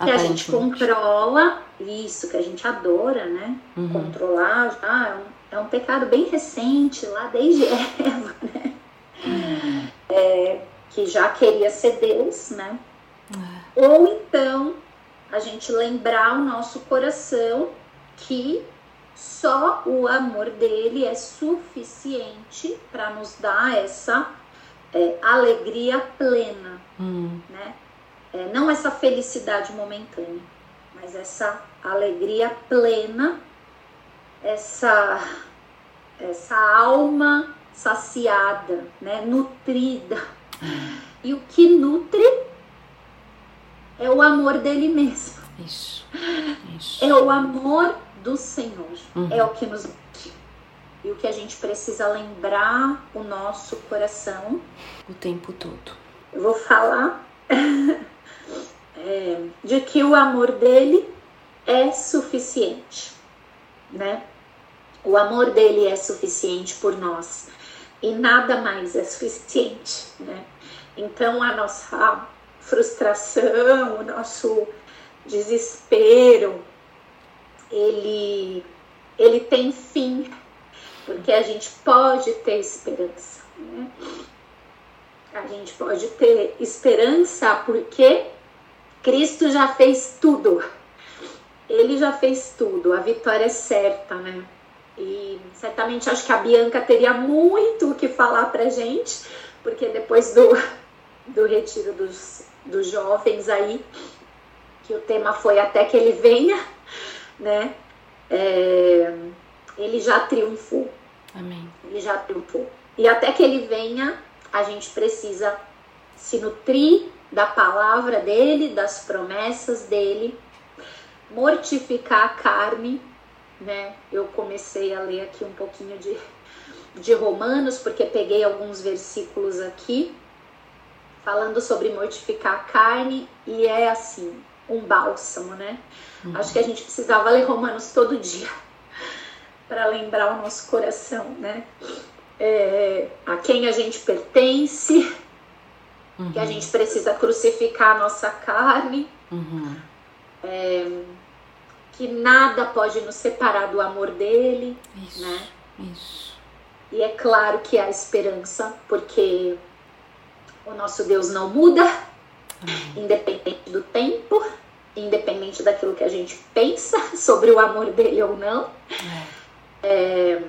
que a gente controla, isso que a gente adora, né, uhum. controlar já é um é um pecado bem recente, lá desde Eva, né? Uhum. É, que já queria ser Deus, né? É. Ou então a gente lembrar o nosso coração que só o amor dele é suficiente para nos dar essa é, alegria plena, hum. né? É, não essa felicidade momentânea, mas essa alegria plena essa, essa alma saciada, né, nutrida. E o que nutre é o amor dele mesmo. Isso. Isso. É o amor do Senhor. Uhum. É o que nos nutre. E o que a gente precisa lembrar o nosso coração o tempo todo. Eu vou falar é, de que o amor dele é suficiente né? O amor dele é suficiente por nós e nada mais é suficiente, né? Então a nossa frustração, o nosso desespero, ele ele tem fim, porque a gente pode ter esperança, né? A gente pode ter esperança porque Cristo já fez tudo ele já fez tudo, a vitória é certa, né? E certamente acho que a Bianca teria muito o que falar pra gente, porque depois do, do retiro dos, dos jovens aí, que o tema foi até que ele venha, né? É, ele já triunfou. Amém. Ele já triunfou. E até que ele venha, a gente precisa se nutrir da palavra dele, das promessas dele mortificar a carne, né? Eu comecei a ler aqui um pouquinho de, de Romanos, porque peguei alguns versículos aqui falando sobre mortificar a carne e é assim, um bálsamo, né? Uhum. Acho que a gente precisava ler Romanos todo dia para lembrar o nosso coração, né? É, a quem a gente pertence, uhum. que a uhum. gente precisa crucificar a nossa carne, uhum. é, que nada pode nos separar do amor dele, isso, né? Isso. E é claro que há esperança, porque o nosso Deus não muda, Amém. independente do tempo, independente daquilo que a gente pensa sobre o amor dele ou não. É. É,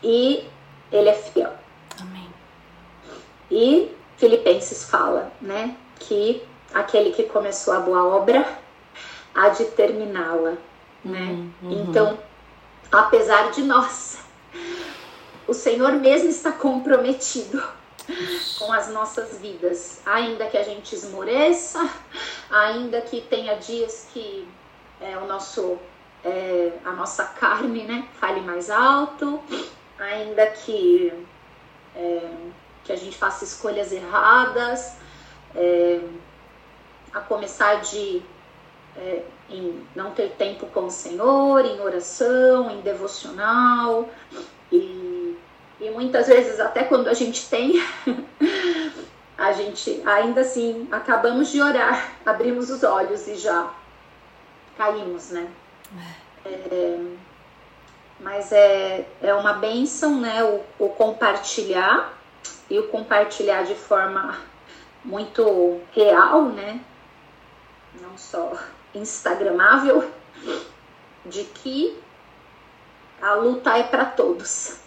e ele é fiel. Amém. E Filipenses fala, né, que aquele que começou a boa obra há de terminá-la né? Uhum, uhum. Então, apesar de nós, o Senhor mesmo está comprometido com as nossas vidas, ainda que a gente esmoreça, ainda que tenha dias que é, o nosso é, a nossa carne, né, fale mais alto, ainda que é, que a gente faça escolhas erradas, é, a começar de é, em não ter tempo com o Senhor, em oração, em devocional. E, e muitas vezes, até quando a gente tem, a gente ainda assim acabamos de orar, abrimos os olhos e já caímos, né? É, é mas é, é uma benção, né? O, o compartilhar e o compartilhar de forma muito real, né? Não só instagramável de que a luta é para todos,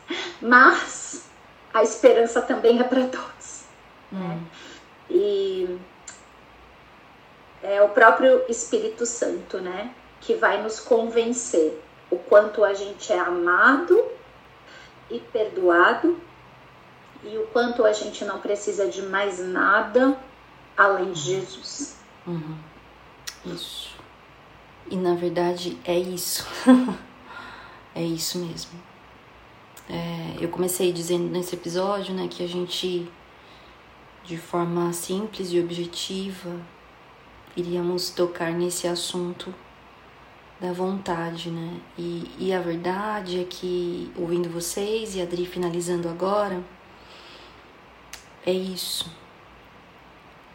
mas a esperança também é para todos. Né? Hum. E é o próprio Espírito Santo, né, que vai nos convencer o quanto a gente é amado e perdoado e o quanto a gente não precisa de mais nada além de Jesus. Uhum. Isso. E na verdade é isso. é isso mesmo. É, eu comecei dizendo nesse episódio né, que a gente, de forma simples e objetiva, iríamos tocar nesse assunto da vontade, né? E, e a verdade é que, ouvindo vocês e a Adri finalizando agora, é isso.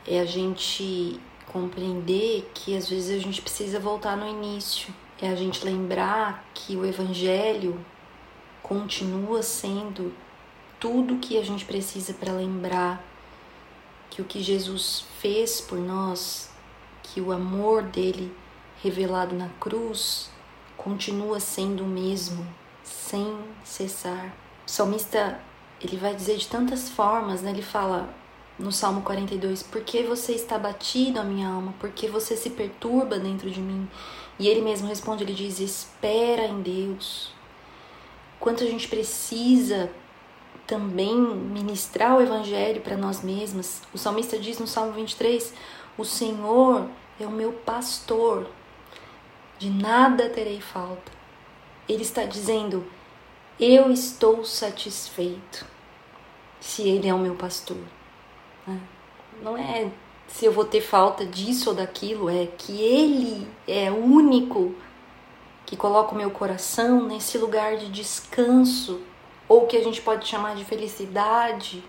É a gente compreender que às vezes a gente precisa voltar no início. É a gente lembrar que o Evangelho continua sendo tudo que a gente precisa para lembrar que o que Jesus fez por nós, que o amor dele revelado na cruz continua sendo o mesmo, sem cessar. O salmista, ele vai dizer de tantas formas, né? Ele fala no Salmo 42, por que você está batido a minha alma? Por que você se perturba dentro de mim? E ele mesmo responde, ele diz, espera em Deus. Quanto a gente precisa também ministrar o evangelho para nós mesmas. O salmista diz no Salmo 23, o Senhor é o meu pastor, de nada terei falta. Ele está dizendo: Eu estou satisfeito se Ele é o meu pastor. Não é se eu vou ter falta disso ou daquilo, é que Ele é único que coloca o meu coração nesse lugar de descanso, ou que a gente pode chamar de felicidade,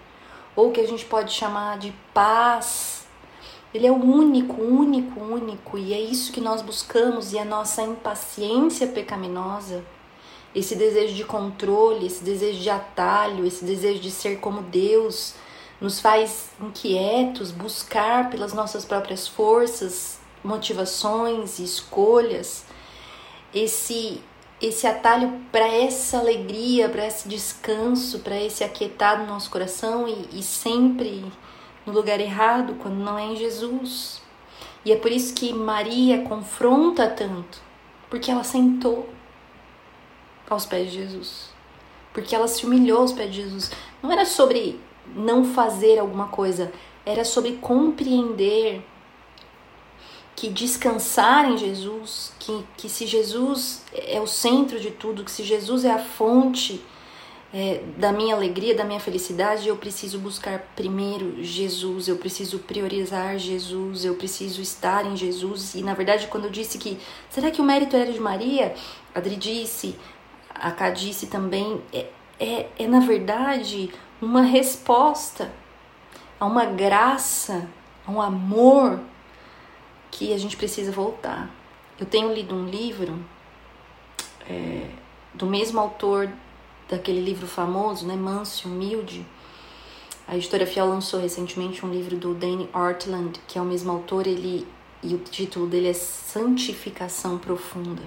ou que a gente pode chamar de paz. Ele é o único, único, único, e é isso que nós buscamos, e a nossa impaciência pecaminosa, esse desejo de controle, esse desejo de atalho, esse desejo de ser como Deus, nos faz inquietos, buscar pelas nossas próprias forças, motivações e escolhas, esse esse atalho para essa alegria, para esse descanso, para esse aquietar no nosso coração e, e sempre no lugar errado, quando não é em Jesus. E é por isso que Maria confronta tanto, porque ela sentou aos pés de Jesus. Porque ela se humilhou aos pés de Jesus. Não era sobre não fazer alguma coisa, era sobre compreender que descansar em Jesus, que, que se Jesus é o centro de tudo, que se Jesus é a fonte é, da minha alegria, da minha felicidade, eu preciso buscar primeiro Jesus, eu preciso priorizar Jesus, eu preciso estar em Jesus. E na verdade, quando eu disse que será que o mérito era de Maria, Adri disse, a Ká disse também, é, é, é na verdade uma resposta a uma graça, a um amor que a gente precisa voltar. Eu tenho lido um livro é, do mesmo autor daquele livro famoso, né, Manso Humilde. A editora Fiel lançou recentemente um livro do Danny Ortland, que é o mesmo autor, ele e o título dele é Santificação Profunda.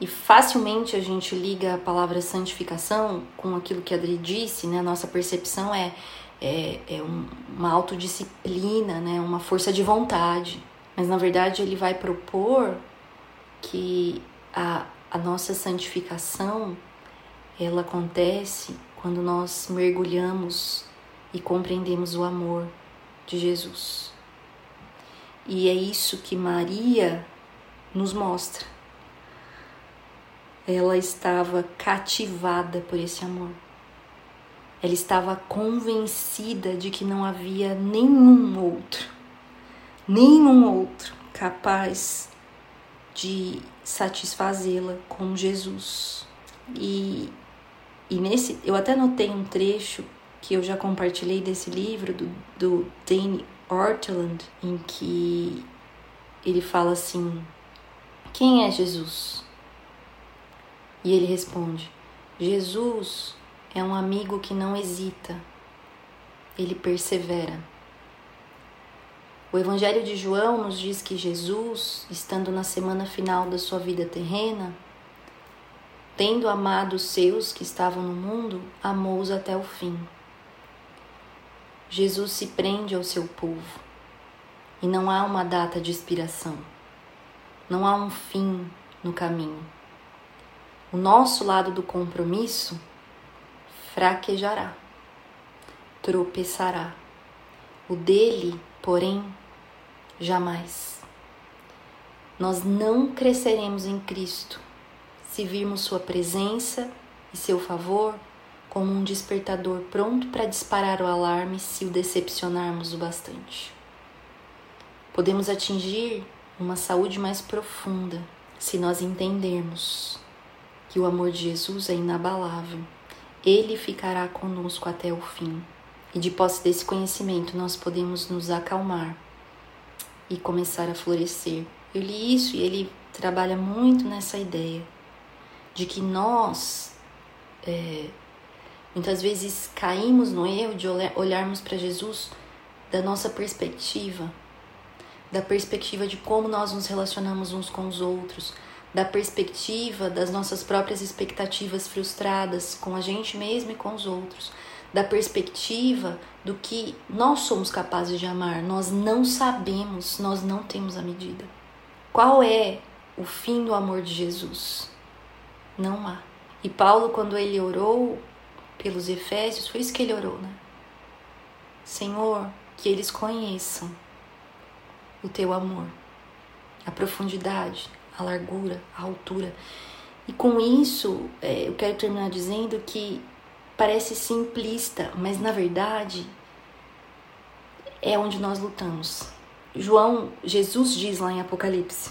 E facilmente a gente liga a palavra santificação com aquilo que a Adri disse, né? A nossa percepção é, é, é um, uma autodisciplina, né? Uma força de vontade. Mas na verdade ele vai propor que a, a nossa santificação ela acontece quando nós mergulhamos e compreendemos o amor de Jesus. E é isso que Maria nos mostra. Ela estava cativada por esse amor. Ela estava convencida de que não havia nenhum outro, nenhum outro capaz de satisfazê-la como Jesus. E e nesse, eu até notei um trecho que eu já compartilhei desse livro do, do Dane Ortland, em que ele fala assim: Quem é Jesus? E ele responde: Jesus é um amigo que não hesita, ele persevera. O Evangelho de João nos diz que Jesus, estando na semana final da sua vida terrena, tendo amado os seus que estavam no mundo, amou-os até o fim. Jesus se prende ao seu povo e não há uma data de expiração, não há um fim no caminho. O nosso lado do compromisso fraquejará, tropeçará. O dele, porém, jamais. nós não cresceremos em Cristo se virmos Sua presença e seu favor como um despertador pronto para disparar o alarme se o decepcionarmos o bastante. Podemos atingir uma saúde mais profunda se nós entendermos que o amor de Jesus é inabalável. Ele ficará conosco até o fim. E de posse desse conhecimento, nós podemos nos acalmar e começar a florescer. Eu li isso e ele trabalha muito nessa ideia de que nós é, muitas vezes caímos no erro de olharmos para Jesus da nossa perspectiva, da perspectiva de como nós nos relacionamos uns com os outros, da perspectiva das nossas próprias expectativas frustradas com a gente mesmo e com os outros, da perspectiva do que nós somos capazes de amar. Nós não sabemos, nós não temos a medida. Qual é o fim do amor de Jesus? Não há. E Paulo, quando ele orou pelos Efésios, foi isso que ele orou, né? Senhor, que eles conheçam o teu amor, a profundidade, a largura, a altura. E com isso, é, eu quero terminar dizendo que parece simplista, mas na verdade é onde nós lutamos. João, Jesus diz lá em Apocalipse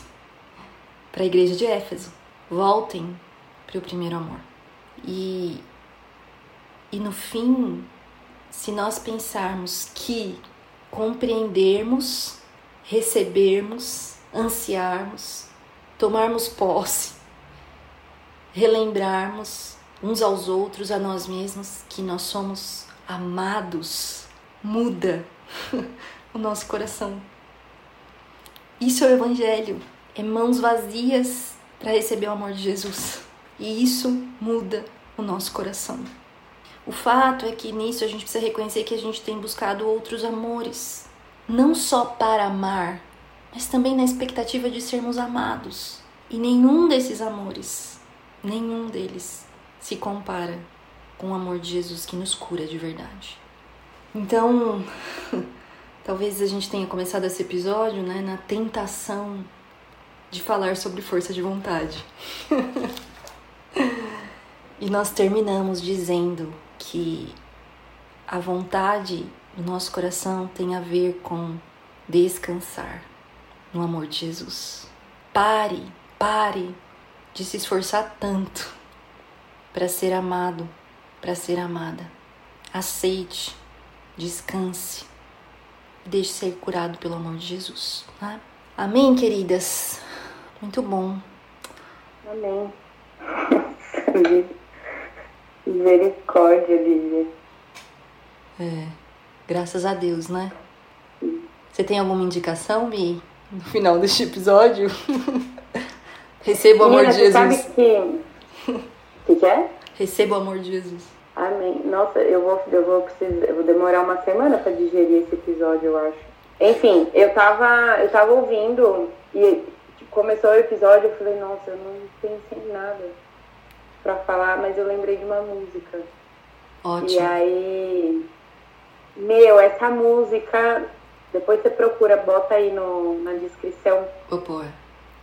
para a igreja de Éfeso: voltem para o primeiro amor. E, e no fim, se nós pensarmos que compreendermos, recebermos, ansiarmos, tomarmos posse, relembrarmos uns aos outros, a nós mesmos, que nós somos amados, muda o nosso coração. Isso é o Evangelho, é mãos vazias para receber o amor de Jesus. E isso muda o nosso coração. O fato é que nisso a gente precisa reconhecer que a gente tem buscado outros amores, não só para amar, mas também na expectativa de sermos amados. E nenhum desses amores, nenhum deles se compara com o amor de Jesus que nos cura de verdade. Então, talvez a gente tenha começado esse episódio né, na tentação de falar sobre força de vontade. e nós terminamos dizendo que a vontade do nosso coração tem a ver com descansar no amor de Jesus. Pare, pare de se esforçar tanto para ser amado, para ser amada. Aceite, descanse deixe ser curado pelo amor de Jesus. Tá? Amém, queridas? Muito bom. Amém. Misericórdia, Lívia. É, graças a Deus, né? Você tem alguma indicação, Mi? No final deste episódio. Receba o amor de Jesus. Sabe que. que quer? Receba o amor de Jesus. Amém. Nossa, eu vou, eu vou precisar, eu vou demorar uma semana para digerir esse episódio, eu acho. Enfim, eu tava, eu tava ouvindo e começou o episódio, eu falei, nossa, eu não pensei em nada para falar, mas eu lembrei de uma música. Ótimo. E aí, meu, essa música depois você procura, bota aí no, na descrição. Vou pôr.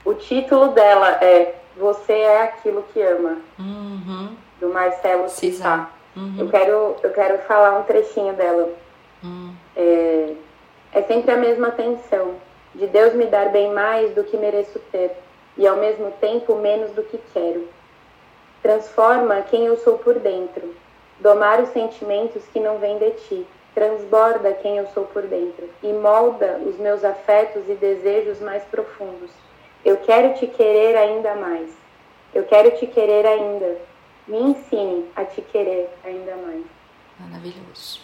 O título dela é Você é Aquilo que Ama, uhum. do Marcelo Cissá. Uhum. Eu, quero, eu quero falar um trechinho dela. Uhum. É, é sempre a mesma tensão, de Deus me dar bem mais do que mereço ter, e ao mesmo tempo menos do que quero. Transforma quem eu sou por dentro, domar os sentimentos que não vêm de ti transborda quem eu sou por dentro e molda os meus afetos e desejos mais profundos. Eu quero te querer ainda mais. Eu quero te querer ainda. Me ensine a te querer ainda mais. Maravilhoso.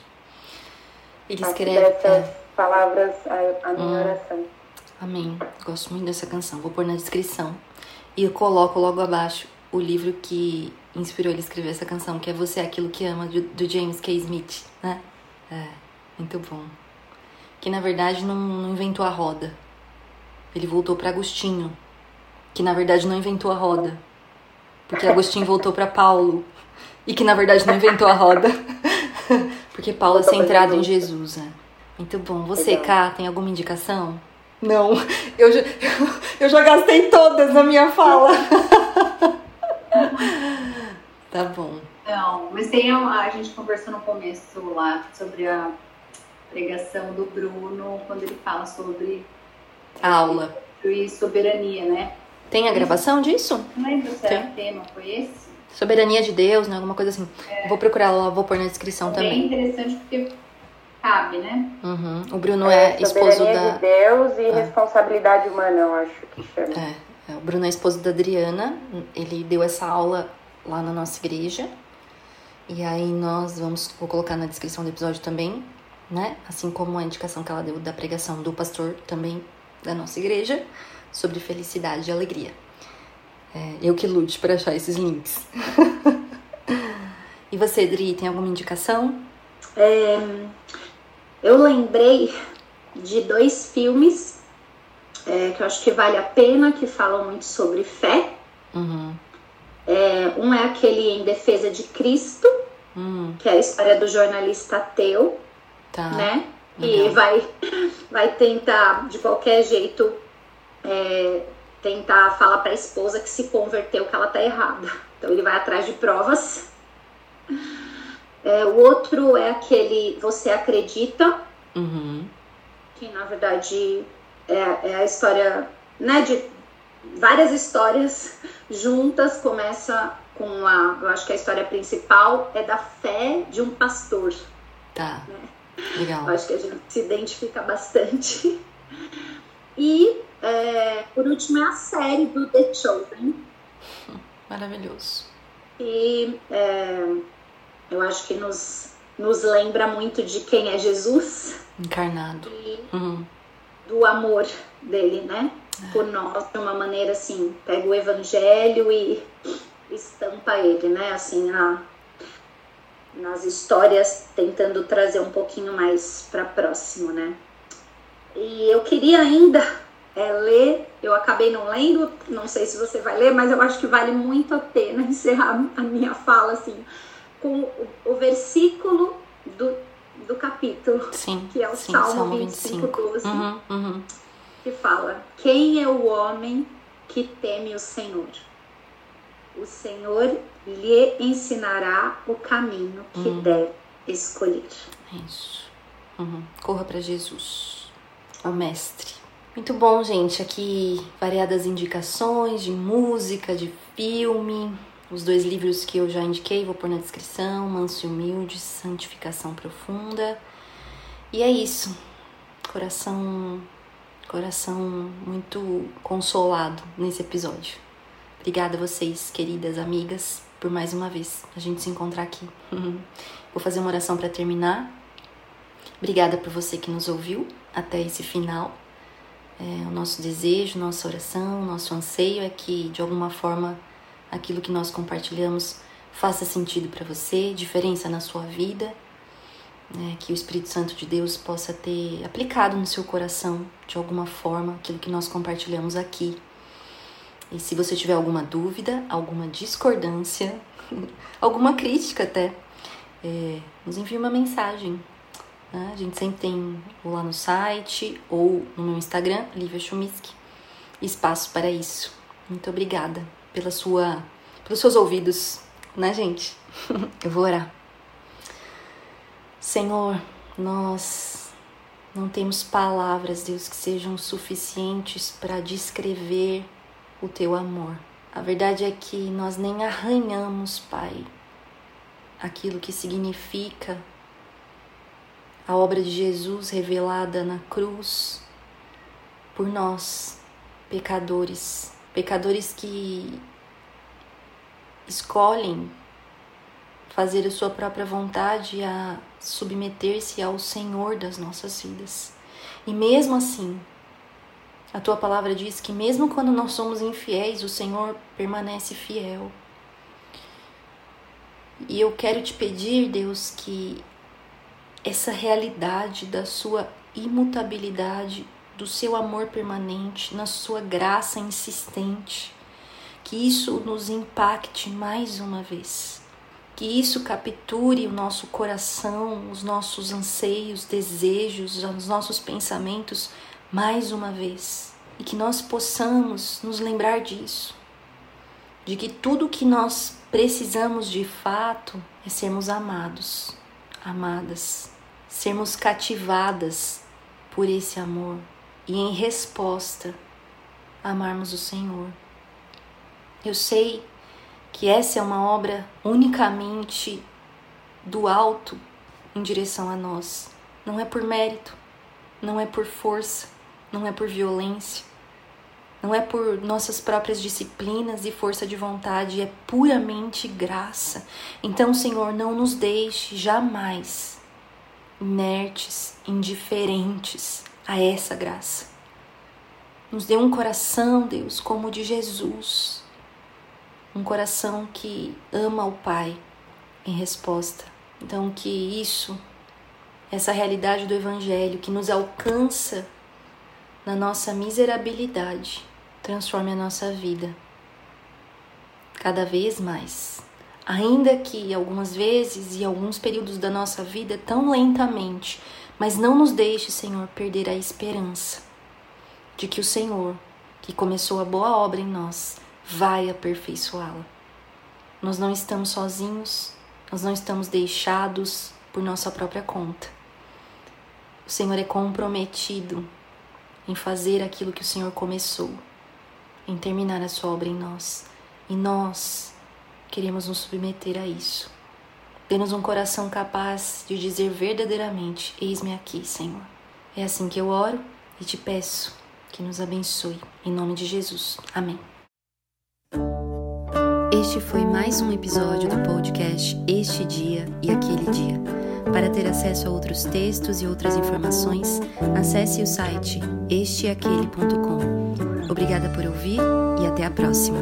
Ele Faço escreve. dessas é. palavras a, a minha hum. oração. Amém. Gosto muito dessa canção. Vou pôr na descrição. E eu coloco logo abaixo o livro que inspirou ele a escrever essa canção, que é Você é Aquilo que Ama, do James K. Smith, né? É, muito bom. Que na verdade não, não inventou a roda. Ele voltou para Agostinho, que na verdade não inventou a roda. Porque Agostinho voltou para Paulo, e que na verdade não inventou a roda. porque Paulo é centrado em Jesus, né? Muito bom. Você, Cá, tem alguma indicação? Não, eu já, eu já gastei todas na minha fala. tá bom. Não, mas tem a, a gente conversou no começo lá sobre a pregação do Bruno, quando ele fala sobre a aula e soberania, né? Tem a gravação disso? Não lembro se era o tema, foi esse? Soberania de Deus, né? Alguma coisa assim. É. Vou procurar lá, vou pôr na descrição é também. Bem interessante porque cabe, né? Uhum. O Bruno é, é esposo da. de Deus e ah. responsabilidade humana, eu acho que chama. É, é, o Bruno é esposo da Adriana. Ele deu essa aula lá na nossa igreja. E aí nós vamos, vou colocar na descrição do episódio também, né? Assim como a indicação que ela deu da pregação do pastor também da nossa igreja sobre felicidade e alegria. É, eu que lute para achar esses links. e você, Dri, tem alguma indicação? É, eu lembrei de dois filmes é, que eu acho que vale a pena, que falam muito sobre fé. Uhum. É, um é aquele Em Defesa de Cristo, uhum. que é a história do jornalista ateu, tá. né? E vai, vai tentar, de qualquer jeito, é, tentar falar para a esposa que se converteu, que ela tá errada. Então ele vai atrás de provas. É, o outro é aquele Você Acredita, uhum. que na verdade é, é, a história né, de várias histórias juntas. Começa com a. Eu acho que a história principal é da fé de um pastor. Tá. Né? Legal. Eu acho que a gente se identifica bastante. E, é, por último, é a série do The Chosen. Maravilhoso. E é, eu acho que nos, nos lembra muito de quem é Jesus. Encarnado. E uhum. do amor dele, né? É. Por nós, de uma maneira assim, pega o evangelho e estampa ele, né? Assim, a, nas histórias, tentando trazer um pouquinho mais para próximo, né? E eu queria ainda é, ler, eu acabei não lendo, não sei se você vai ler, mas eu acho que vale muito a pena encerrar a minha fala assim, com o, o versículo do, do capítulo, sim, que é o sim, Salmo, Salmo 25, 25 12, uhum, uhum. que fala: Quem é o homem que teme o Senhor? O Senhor lhe ensinará o caminho que uhum. deve escolher. Isso. Uhum. Corra para Jesus, o Mestre. Muito bom, gente. Aqui variadas indicações de música, de filme, os dois livros que eu já indiquei, vou pôr na descrição: Manso e Humilde, Santificação Profunda. E é isso. Coração, coração muito consolado nesse episódio. Obrigada a vocês, queridas amigas, por mais uma vez a gente se encontrar aqui. Vou fazer uma oração para terminar. Obrigada por você que nos ouviu até esse final. É, o nosso desejo, nossa oração, nosso anseio é que de alguma forma aquilo que nós compartilhamos faça sentido para você, diferença na sua vida, né, que o Espírito Santo de Deus possa ter aplicado no seu coração de alguma forma aquilo que nós compartilhamos aqui. E se você tiver alguma dúvida, alguma discordância, alguma crítica até, é, nos envie uma mensagem. Né? A gente sempre tem lá no site ou no meu Instagram, Lívia Chumiski, espaço para isso. Muito obrigada pela sua, pelos seus ouvidos, né, gente? Eu vou orar. Senhor, nós não temos palavras, Deus, que sejam suficientes para descrever o teu amor. A verdade é que nós nem arranhamos, Pai, aquilo que significa a obra de Jesus revelada na cruz por nós, pecadores pecadores que escolhem fazer a sua própria vontade a submeter-se ao Senhor das nossas vidas. E mesmo assim, a tua palavra diz que mesmo quando nós somos infiéis, o Senhor permanece fiel. E eu quero te pedir, Deus, que essa realidade da sua imutabilidade do seu amor permanente, na sua graça insistente. Que isso nos impacte mais uma vez. Que isso capture o nosso coração, os nossos anseios, desejos, os nossos pensamentos mais uma vez e que nós possamos nos lembrar disso, de que tudo que nós precisamos de fato é sermos amados, amadas, sermos cativadas por esse amor e em resposta amarmos o Senhor. Eu sei que essa é uma obra unicamente do alto em direção a nós. Não é por mérito, não é por força, não é por violência, não é por nossas próprias disciplinas e força de vontade, é puramente graça. Então, Senhor, não nos deixe jamais inertes, indiferentes a essa graça. Nos dê um coração, Deus, como o de Jesus, um coração que ama o Pai em resposta. Então, que isso, essa realidade do Evangelho que nos alcança na nossa miserabilidade, transforme a nossa vida cada vez mais. Ainda que algumas vezes e alguns períodos da nossa vida tão lentamente, mas não nos deixe, Senhor, perder a esperança de que o Senhor, que começou a boa obra em nós, vai aperfeiçoá-la. Nós não estamos sozinhos, nós não estamos deixados por nossa própria conta. O Senhor é comprometido em fazer aquilo que o Senhor começou, em terminar a sua obra em nós. E nós queremos nos submeter a isso. Dê-nos um coração capaz de dizer verdadeiramente: Eis-me aqui, Senhor. É assim que eu oro e te peço que nos abençoe. Em nome de Jesus. Amém. Este foi mais um episódio do podcast Este Dia e Aquele Dia. Para ter acesso a outros textos e outras informações, acesse o site esteaquele.com. Obrigada por ouvir e até a próxima.